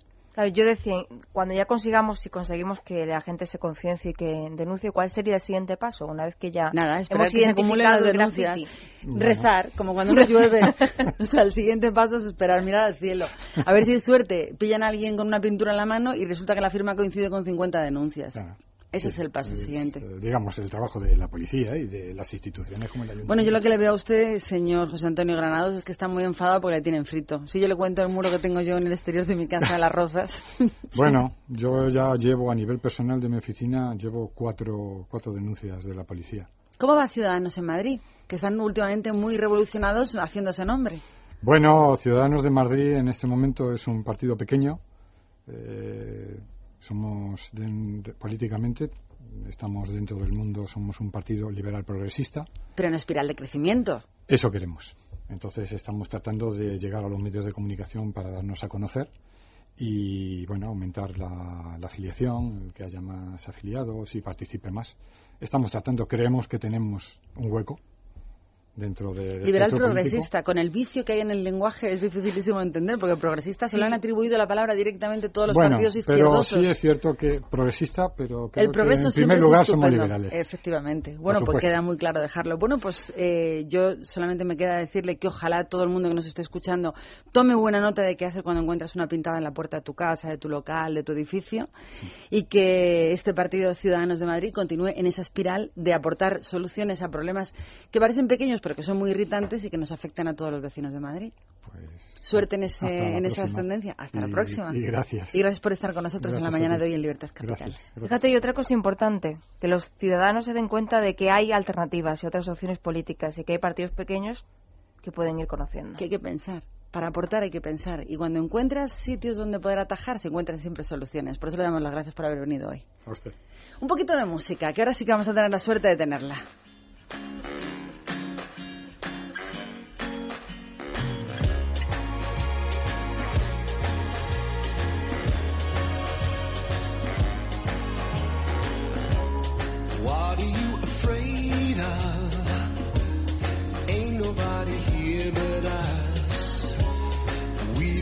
yo decía, cuando ya consigamos, si conseguimos que la gente se conciencie y que denuncie, ¿cuál sería el siguiente paso? Una vez que ya Nada, hemos que identificado se denuncias, rezar, como cuando no llueve. o sea, el siguiente paso es esperar, mirar al cielo. A ver si es suerte, pillan a alguien con una pintura en la mano y resulta que la firma coincide con 50 denuncias. Ese es el paso siguiente. Eh, digamos, el trabajo de la policía y de las instituciones como el Ayuntamiento. Bueno, yo lo que le veo a usted, señor José Antonio Granados, es que está muy enfadado porque le tienen frito. Si yo le cuento el muro que tengo yo en el exterior de mi casa de las Rozas. bueno, yo ya llevo a nivel personal de mi oficina, llevo cuatro, cuatro denuncias de la policía. ¿Cómo va Ciudadanos en Madrid? Que están últimamente muy revolucionados haciéndose nombre. Bueno, Ciudadanos de Madrid en este momento es un partido pequeño. Eh, somos políticamente estamos dentro del mundo, somos un partido liberal progresista. Pero en espiral de crecimiento. Eso queremos. Entonces estamos tratando de llegar a los medios de comunicación para darnos a conocer y bueno aumentar la, la afiliación, que haya más afiliados y participe más. Estamos tratando, creemos que tenemos un hueco dentro de liberal progresista con el vicio que hay en el lenguaje es dificilísimo de entender porque progresista se lo han atribuido la palabra directamente todos los partidos izquierdosos pero sí es cierto que progresista pero creo el progreso que en primer lugar somos liberales. efectivamente. Bueno pues queda muy claro dejarlo. Bueno pues eh, yo solamente me queda decirle que ojalá todo el mundo que nos esté escuchando tome buena nota de qué hace cuando encuentras una pintada en la puerta de tu casa de tu local de tu edificio y que este partido Ciudadanos de Madrid continúe en esa espiral de aportar soluciones a problemas que parecen pequeños pero que son muy irritantes y que nos afectan a todos los vecinos de Madrid. Pues, Suerte en, ese, en esa ascendencia. Hasta la próxima. Y gracias. Y gracias por estar con nosotros en la mañana de hoy en Libertad Capital. Fíjate, y otra cosa importante, que los ciudadanos se den cuenta de que hay alternativas y otras opciones políticas y que hay partidos pequeños que pueden ir conociendo. Que hay que pensar. Para aportar hay que pensar. Y cuando encuentras sitios donde poder atajar, se encuentran siempre soluciones. Por eso le damos las gracias por haber venido hoy. A usted. Un poquito de música, que ahora sí que vamos a tener la suerte de tenerla.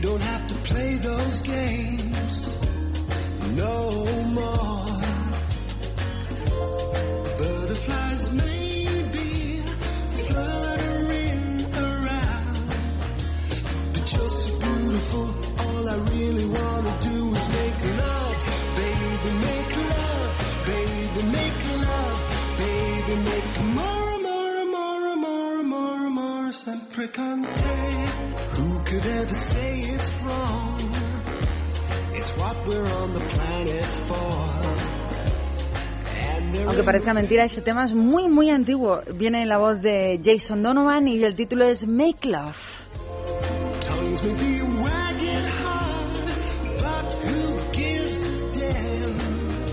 don't have to play those games no more. Butterflies make Aunque parezca mentira, este tema es muy, muy antiguo. Viene en la voz de Jason Donovan y el título es Make Love.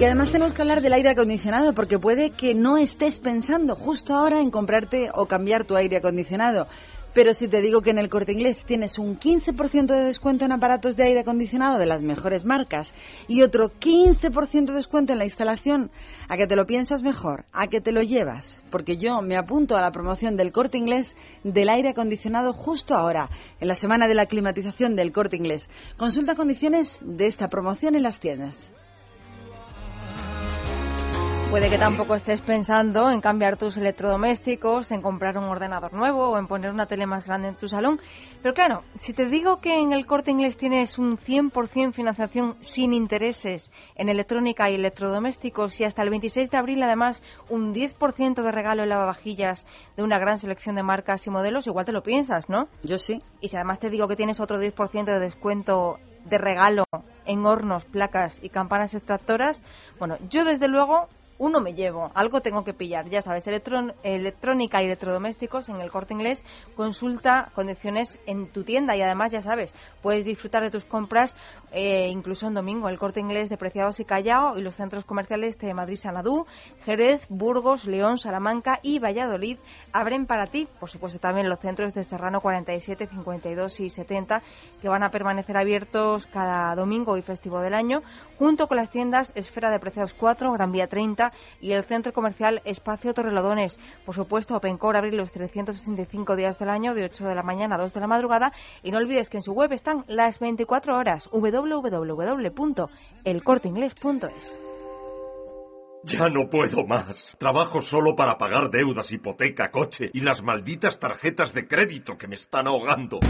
Y además tenemos que hablar del aire acondicionado porque puede que no estés pensando justo ahora en comprarte o cambiar tu aire acondicionado Pero si te digo que en el corte inglés tienes un 15% de descuento en aparatos de aire acondicionado de las mejores marcas y otro 15% de descuento en la instalación, ¿a que te lo piensas mejor? ¿A que te lo llevas? Porque yo me apunto a la promoción del corte inglés del aire acondicionado justo ahora, en la semana de la climatización del corte inglés. Consulta condiciones de esta promoción en las tiendas. Puede que tampoco estés pensando en cambiar tus electrodomésticos, en comprar un ordenador nuevo o en poner una tele más grande en tu salón. Pero claro, si te digo que en el corte inglés tienes un 100% financiación sin intereses en electrónica y electrodomésticos y hasta el 26 de abril además un 10% de regalo en lavavajillas de una gran selección de marcas y modelos, igual te lo piensas, ¿no? Yo sí. Y si además te digo que tienes otro 10% de descuento de regalo en hornos, placas y campanas extractoras, bueno, yo desde luego uno me llevo, algo tengo que pillar. Ya sabes, electrónica y electrodomésticos en el corte inglés, consulta condiciones en tu tienda y además, ya sabes, puedes disfrutar de tus compras eh, incluso en domingo. El corte inglés de Preciados y Callao y los centros comerciales de Madrid, Sanadú, Jerez, Burgos, León, Salamanca y Valladolid abren para ti. Por supuesto, también los centros de Serrano 47, 52 y 70 que van a permanecer abiertos cada domingo y festivo del año, junto con las tiendas Esfera de Preciados 4, Gran Vía 30 y el centro comercial Espacio Torrelodones. Por supuesto, OpenCore abre los 365 días del año de 8 de la mañana a 2 de la madrugada y no olvides que en su web están las 24 horas www.elcorteingles.es. Ya no puedo más. Trabajo solo para pagar deudas, hipoteca, coche y las malditas tarjetas de crédito que me están ahogando.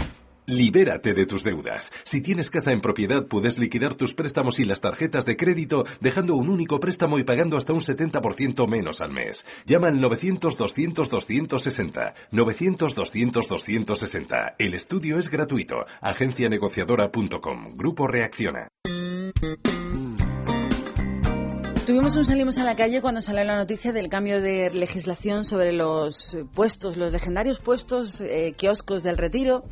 Libérate de tus deudas. Si tienes casa en propiedad, puedes liquidar tus préstamos y las tarjetas de crédito dejando un único préstamo y pagando hasta un 70% menos al mes. Llama al 900-200-260. 900-200-260. El estudio es gratuito. Agencianegociadora.com. Grupo Reacciona. Tuvimos un salimos a la calle cuando salió la noticia del cambio de legislación sobre los puestos, los legendarios puestos, eh, kioscos del retiro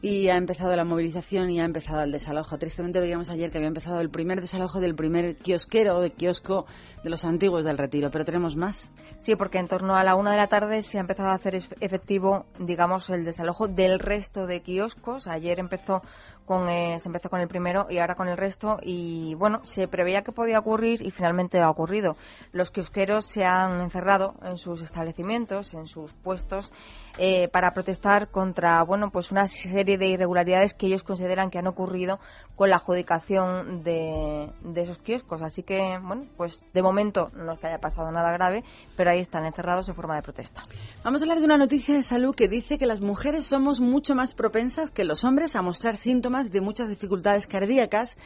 y ha empezado la movilización y ha empezado el desalojo. Tristemente veíamos ayer que había empezado el primer desalojo del primer kiosquero o de kiosco de los antiguos del retiro, pero tenemos más. Sí, porque en torno a la una de la tarde se ha empezado a hacer efectivo, digamos, el desalojo del resto de kioscos. Ayer empezó con, eh, se empezó con el primero y ahora con el resto y bueno, se preveía que podía ocurrir y finalmente ha ocurrido. Los kiosqueros se han encerrado en sus establecimientos, en sus puestos eh, para protestar contra bueno pues una serie de irregularidades que ellos consideran que han ocurrido con la adjudicación de, de esos kioscos. Así que bueno pues de momento no es haya pasado nada grave, pero ahí están encerrados en forma de protesta. Vamos a hablar de una noticia de salud que dice que las mujeres somos mucho más propensas que los hombres a mostrar síntomas de muchas dificultades cardíacas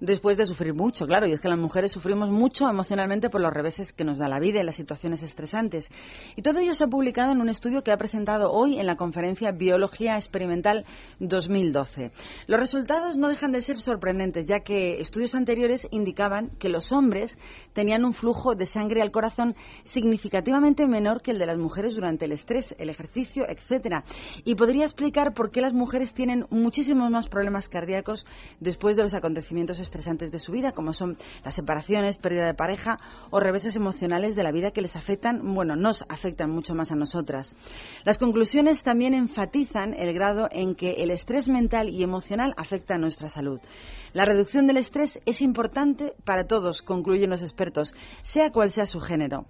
después de sufrir mucho, claro, y es que las mujeres sufrimos mucho emocionalmente por los reveses que nos da la vida y las situaciones estresantes. Y todo ello se ha publicado en un estudio que ha presentado hoy en la conferencia Biología Experimental 2012. Los resultados no dejan de ser sorprendentes, ya que estudios anteriores indicaban que los hombres tenían un flujo de sangre al corazón significativamente menor que el de las mujeres durante el estrés, el ejercicio, etcétera. Y podría explicar por qué las mujeres tienen muchísimos más problemas cardíacos después de los acontecimientos estresantes de su vida, como son las separaciones, pérdida de pareja o reveses emocionales de la vida que les afectan, bueno, nos afectan mucho más a nosotras. Las conclusiones también enfatizan el grado en que el estrés mental y emocional afecta a nuestra salud. La reducción del estrés es importante para todos, concluyen los expertos, sea cual sea su género.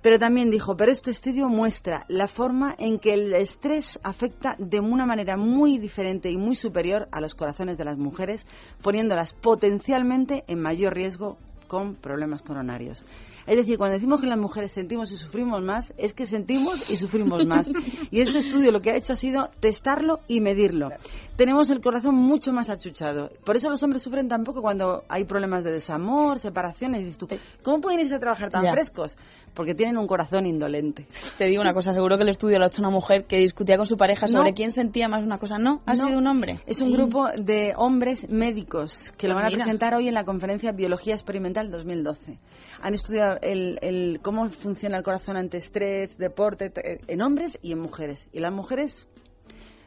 Pero también dijo, pero este estudio muestra la forma en que el estrés afecta de una manera muy diferente y muy superior a los corazones de las mujeres, poniéndolas potencialmente en mayor riesgo con problemas coronarios. Es decir, cuando decimos que las mujeres sentimos y sufrimos más, es que sentimos y sufrimos más. Y este estudio lo que ha hecho ha sido testarlo y medirlo. Tenemos el corazón mucho más achuchado. Por eso los hombres sufren tan poco cuando hay problemas de desamor, separaciones. ¿Cómo pueden irse a trabajar tan frescos? Porque tienen un corazón indolente. Te digo una cosa, seguro que el estudio lo ha hecho una mujer que discutía con su pareja sobre quién sentía más una cosa. No, ha sido un hombre. Es un grupo de hombres médicos que lo van a presentar hoy en la conferencia Biología Experimental 2012 han estudiado el, cómo funciona el corazón ante estrés, deporte, en hombres y en mujeres. Y las mujeres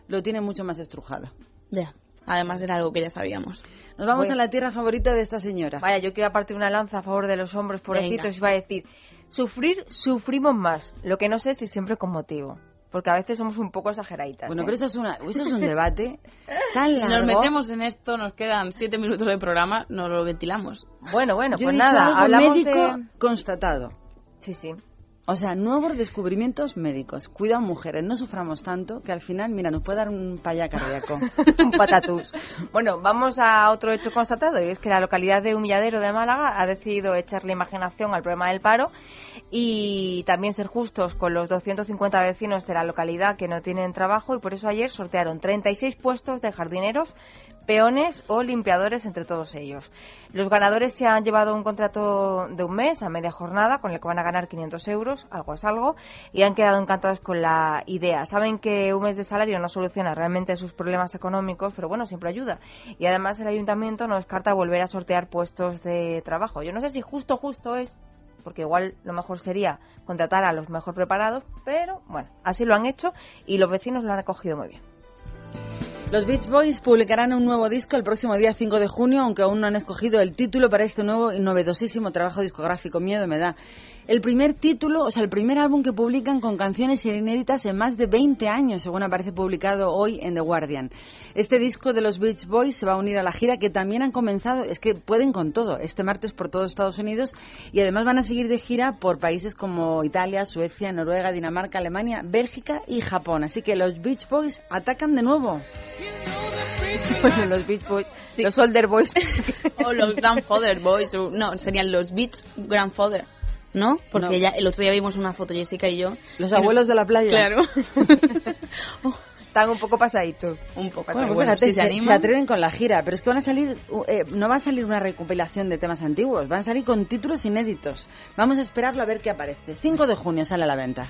lo tienen mucho más estrujado. Ya, además era algo que ya sabíamos. Nos vamos a la tierra favorita de esta señora. Vaya, yo quiero partir una lanza a favor de los hombres pobrecitos y va a decir, sufrir, sufrimos más. Lo que no sé si siempre con motivo. porque a veces somos un poco exageraditas. Bueno, ¿eh? pero eso es, una, eso es un debate tan largo. Nos metemos en esto, nos quedan siete minutos de programa, nos lo ventilamos. Bueno, bueno, Yo pues he dicho nada, algo hablamos médico de... constatado. Sí, sí. O sea, nuevos descubrimientos médicos. Cuidado, mujeres, no suframos tanto que al final, mira, nos puede dar un payá cardíaco. un patatús. Bueno, vamos a otro hecho constatado y es que la localidad de Humilladero de Málaga ha decidido echarle imaginación al problema del paro y también ser justos con los 250 vecinos de la localidad que no tienen trabajo y por eso ayer sortearon 36 puestos de jardineros, peones o limpiadores entre todos ellos. Los ganadores se han llevado un contrato de un mes a media jornada con el que van a ganar 500 euros, algo es algo, y han quedado encantados con la idea. Saben que un mes de salario no soluciona realmente sus problemas económicos, pero bueno, siempre ayuda. Y además el ayuntamiento no descarta volver a sortear puestos de trabajo. Yo no sé si justo, justo es porque igual lo mejor sería contratar a los mejor preparados, pero bueno, así lo han hecho y los vecinos lo han acogido muy bien. Los Beach Boys publicarán un nuevo disco el próximo día 5 de junio, aunque aún no han escogido el título para este nuevo y novedosísimo trabajo discográfico. Miedo me da. El primer título, o sea, el primer álbum que publican con canciones inéditas en más de 20 años, según aparece publicado hoy en The Guardian. Este disco de los Beach Boys se va a unir a la gira que también han comenzado, es que pueden con todo, este martes por todo Estados Unidos y además van a seguir de gira por países como Italia, Suecia, Noruega, Dinamarca, Alemania, Bélgica y Japón. Así que los Beach Boys atacan de nuevo. Bueno, los Beach Boys, los Older Boys. o los Grandfather Boys, o- no, serían los Beach Grandfather. ¿No? Porque No. ya el otro día vimos una foto, Jessica y yo. Los abuelos de la playa. Claro. Están un poco pasaditos. Un poco. Bueno, pues bueno, fíjate, si se se, se atreven con la gira, pero es que van a salir, eh, no va a salir una recopilación de temas antiguos, van a salir con títulos inéditos. Vamos a esperarlo a ver qué aparece. 5 de junio sale a la venta.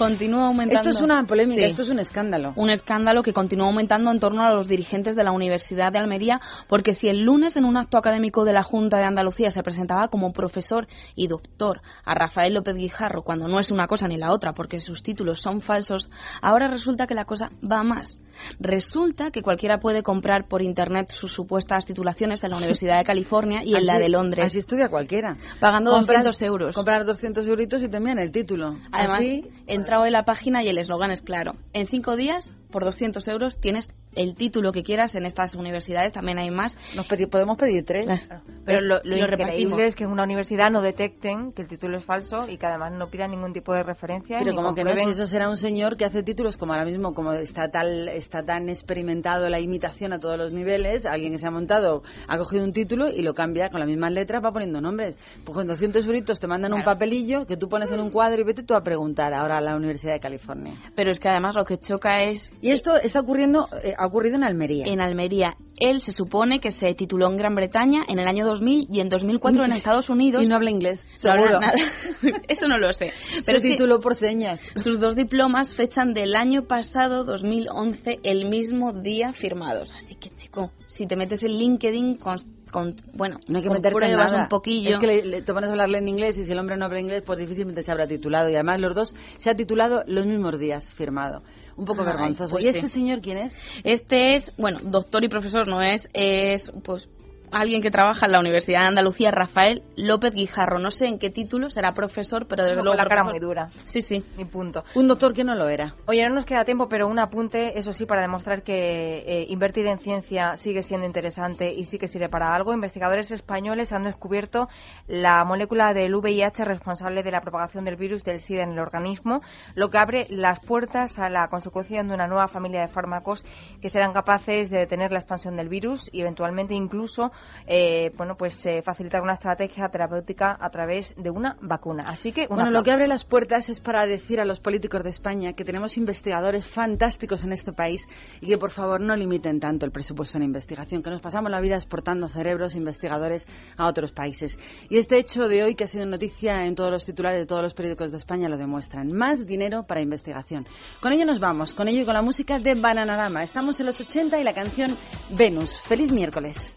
Continúa aumentando. Esto es una polémica, Sí. esto es un escándalo. un escándalo que continúa aumentando en torno a los dirigentes de la Universidad de Almería, porque si el lunes en un acto académico de la Junta de Andalucía se presentaba como profesor y doctor a Rafael López Guijarro, cuando no es una cosa ni la otra, porque sus títulos son falsos, ahora resulta que la cosa va más. Resulta que cualquiera puede comprar por internet sus supuestas titulaciones en la Universidad de California y en la de Londres. Así estudia cualquiera. Pagando Compras- 200 euros. Comprar 200 euritos y te envían el título. Además, Así, he entrado en la página y el eslogan es claro. En cinco días, por 200 euros, tienes el título que quieras en estas universidades. También hay más. nos pedi- podemos pedir tres. Pero lo, lo es que en una universidad no detecten que el título es falso y que además no pidan ningún tipo de referencia. Pero ni como que no, si eso será un señor que hace títulos como ahora mismo, como está tal, está tan experimentado la imitación a todos los niveles, alguien que se ha montado, ha cogido un título y lo cambia con las mismas letras, va poniendo nombres. Pues con 200 euritos te mandan un papelillo que tú pones en un cuadro y vete tú a preguntar ahora a la Universidad de California. Pero es que además lo que choca es... Y esto está ocurriendo, eh, ha ocurrido en Almería. En Almería. Él se supone que se tituló en Gran Bretaña en el año 2000 y en 2004 en Estados Unidos. Y no habla inglés, No seguro. nada. Eso no lo sé. Pero se tituló por señas. sus dos diplomas fechan del año pasado, 2011, el mismo día firmados. Así que, chico, si te metes en LinkedIn con... con- bueno, No hay que compruebas nada. un poquillo. Es que le, le- te pones a hablarle en inglés y si el hombre no habla inglés, pues difícilmente se habrá titulado. Y además los dos se ha titulado los mismos días firmado. Un poco Ay, vergonzoso. pues ¿Y sí. este señor quién es? Este es, bueno, doctor y profesor no es, es pues alguien que trabaja en la Universidad de Andalucía, Rafael López Guijarro. No sé en qué título, será profesor, pero desde Con luego la cara muy dura. Sí, sí. Ni punto. Un doctor que no lo era. Oye, no nos queda tiempo, pero un apunte, eso sí, para demostrar que eh, invertir en ciencia sigue siendo interesante y sí que sirve para algo. Investigadores españoles han descubierto la molécula del VIH responsable de la propagación del virus del SIDA en el organismo, lo que abre las puertas a la consecución de una nueva familia de fármacos que serán capaces de detener la expansión del virus y eventualmente incluso, eh, bueno, pues eh, facilitar una estrategia terapéutica a través de una vacuna. Así que, Bueno, lo que abre las puertas es para decir a los políticos de España que tenemos investigadores fantásticos en este país y que por favor no limiten tanto el presupuesto en investigación, que nos pasamos la vida exportando cerebros investigadores a otros países. Y este hecho de hoy, que ha sido noticia en todos los titulares de todos los periódicos de España, lo demuestran. Más dinero para investigación. Con ello nos vamos, con ello y con la música de Bananarama. Estamos en los 80 y la canción Venus. ¡Feliz miércoles!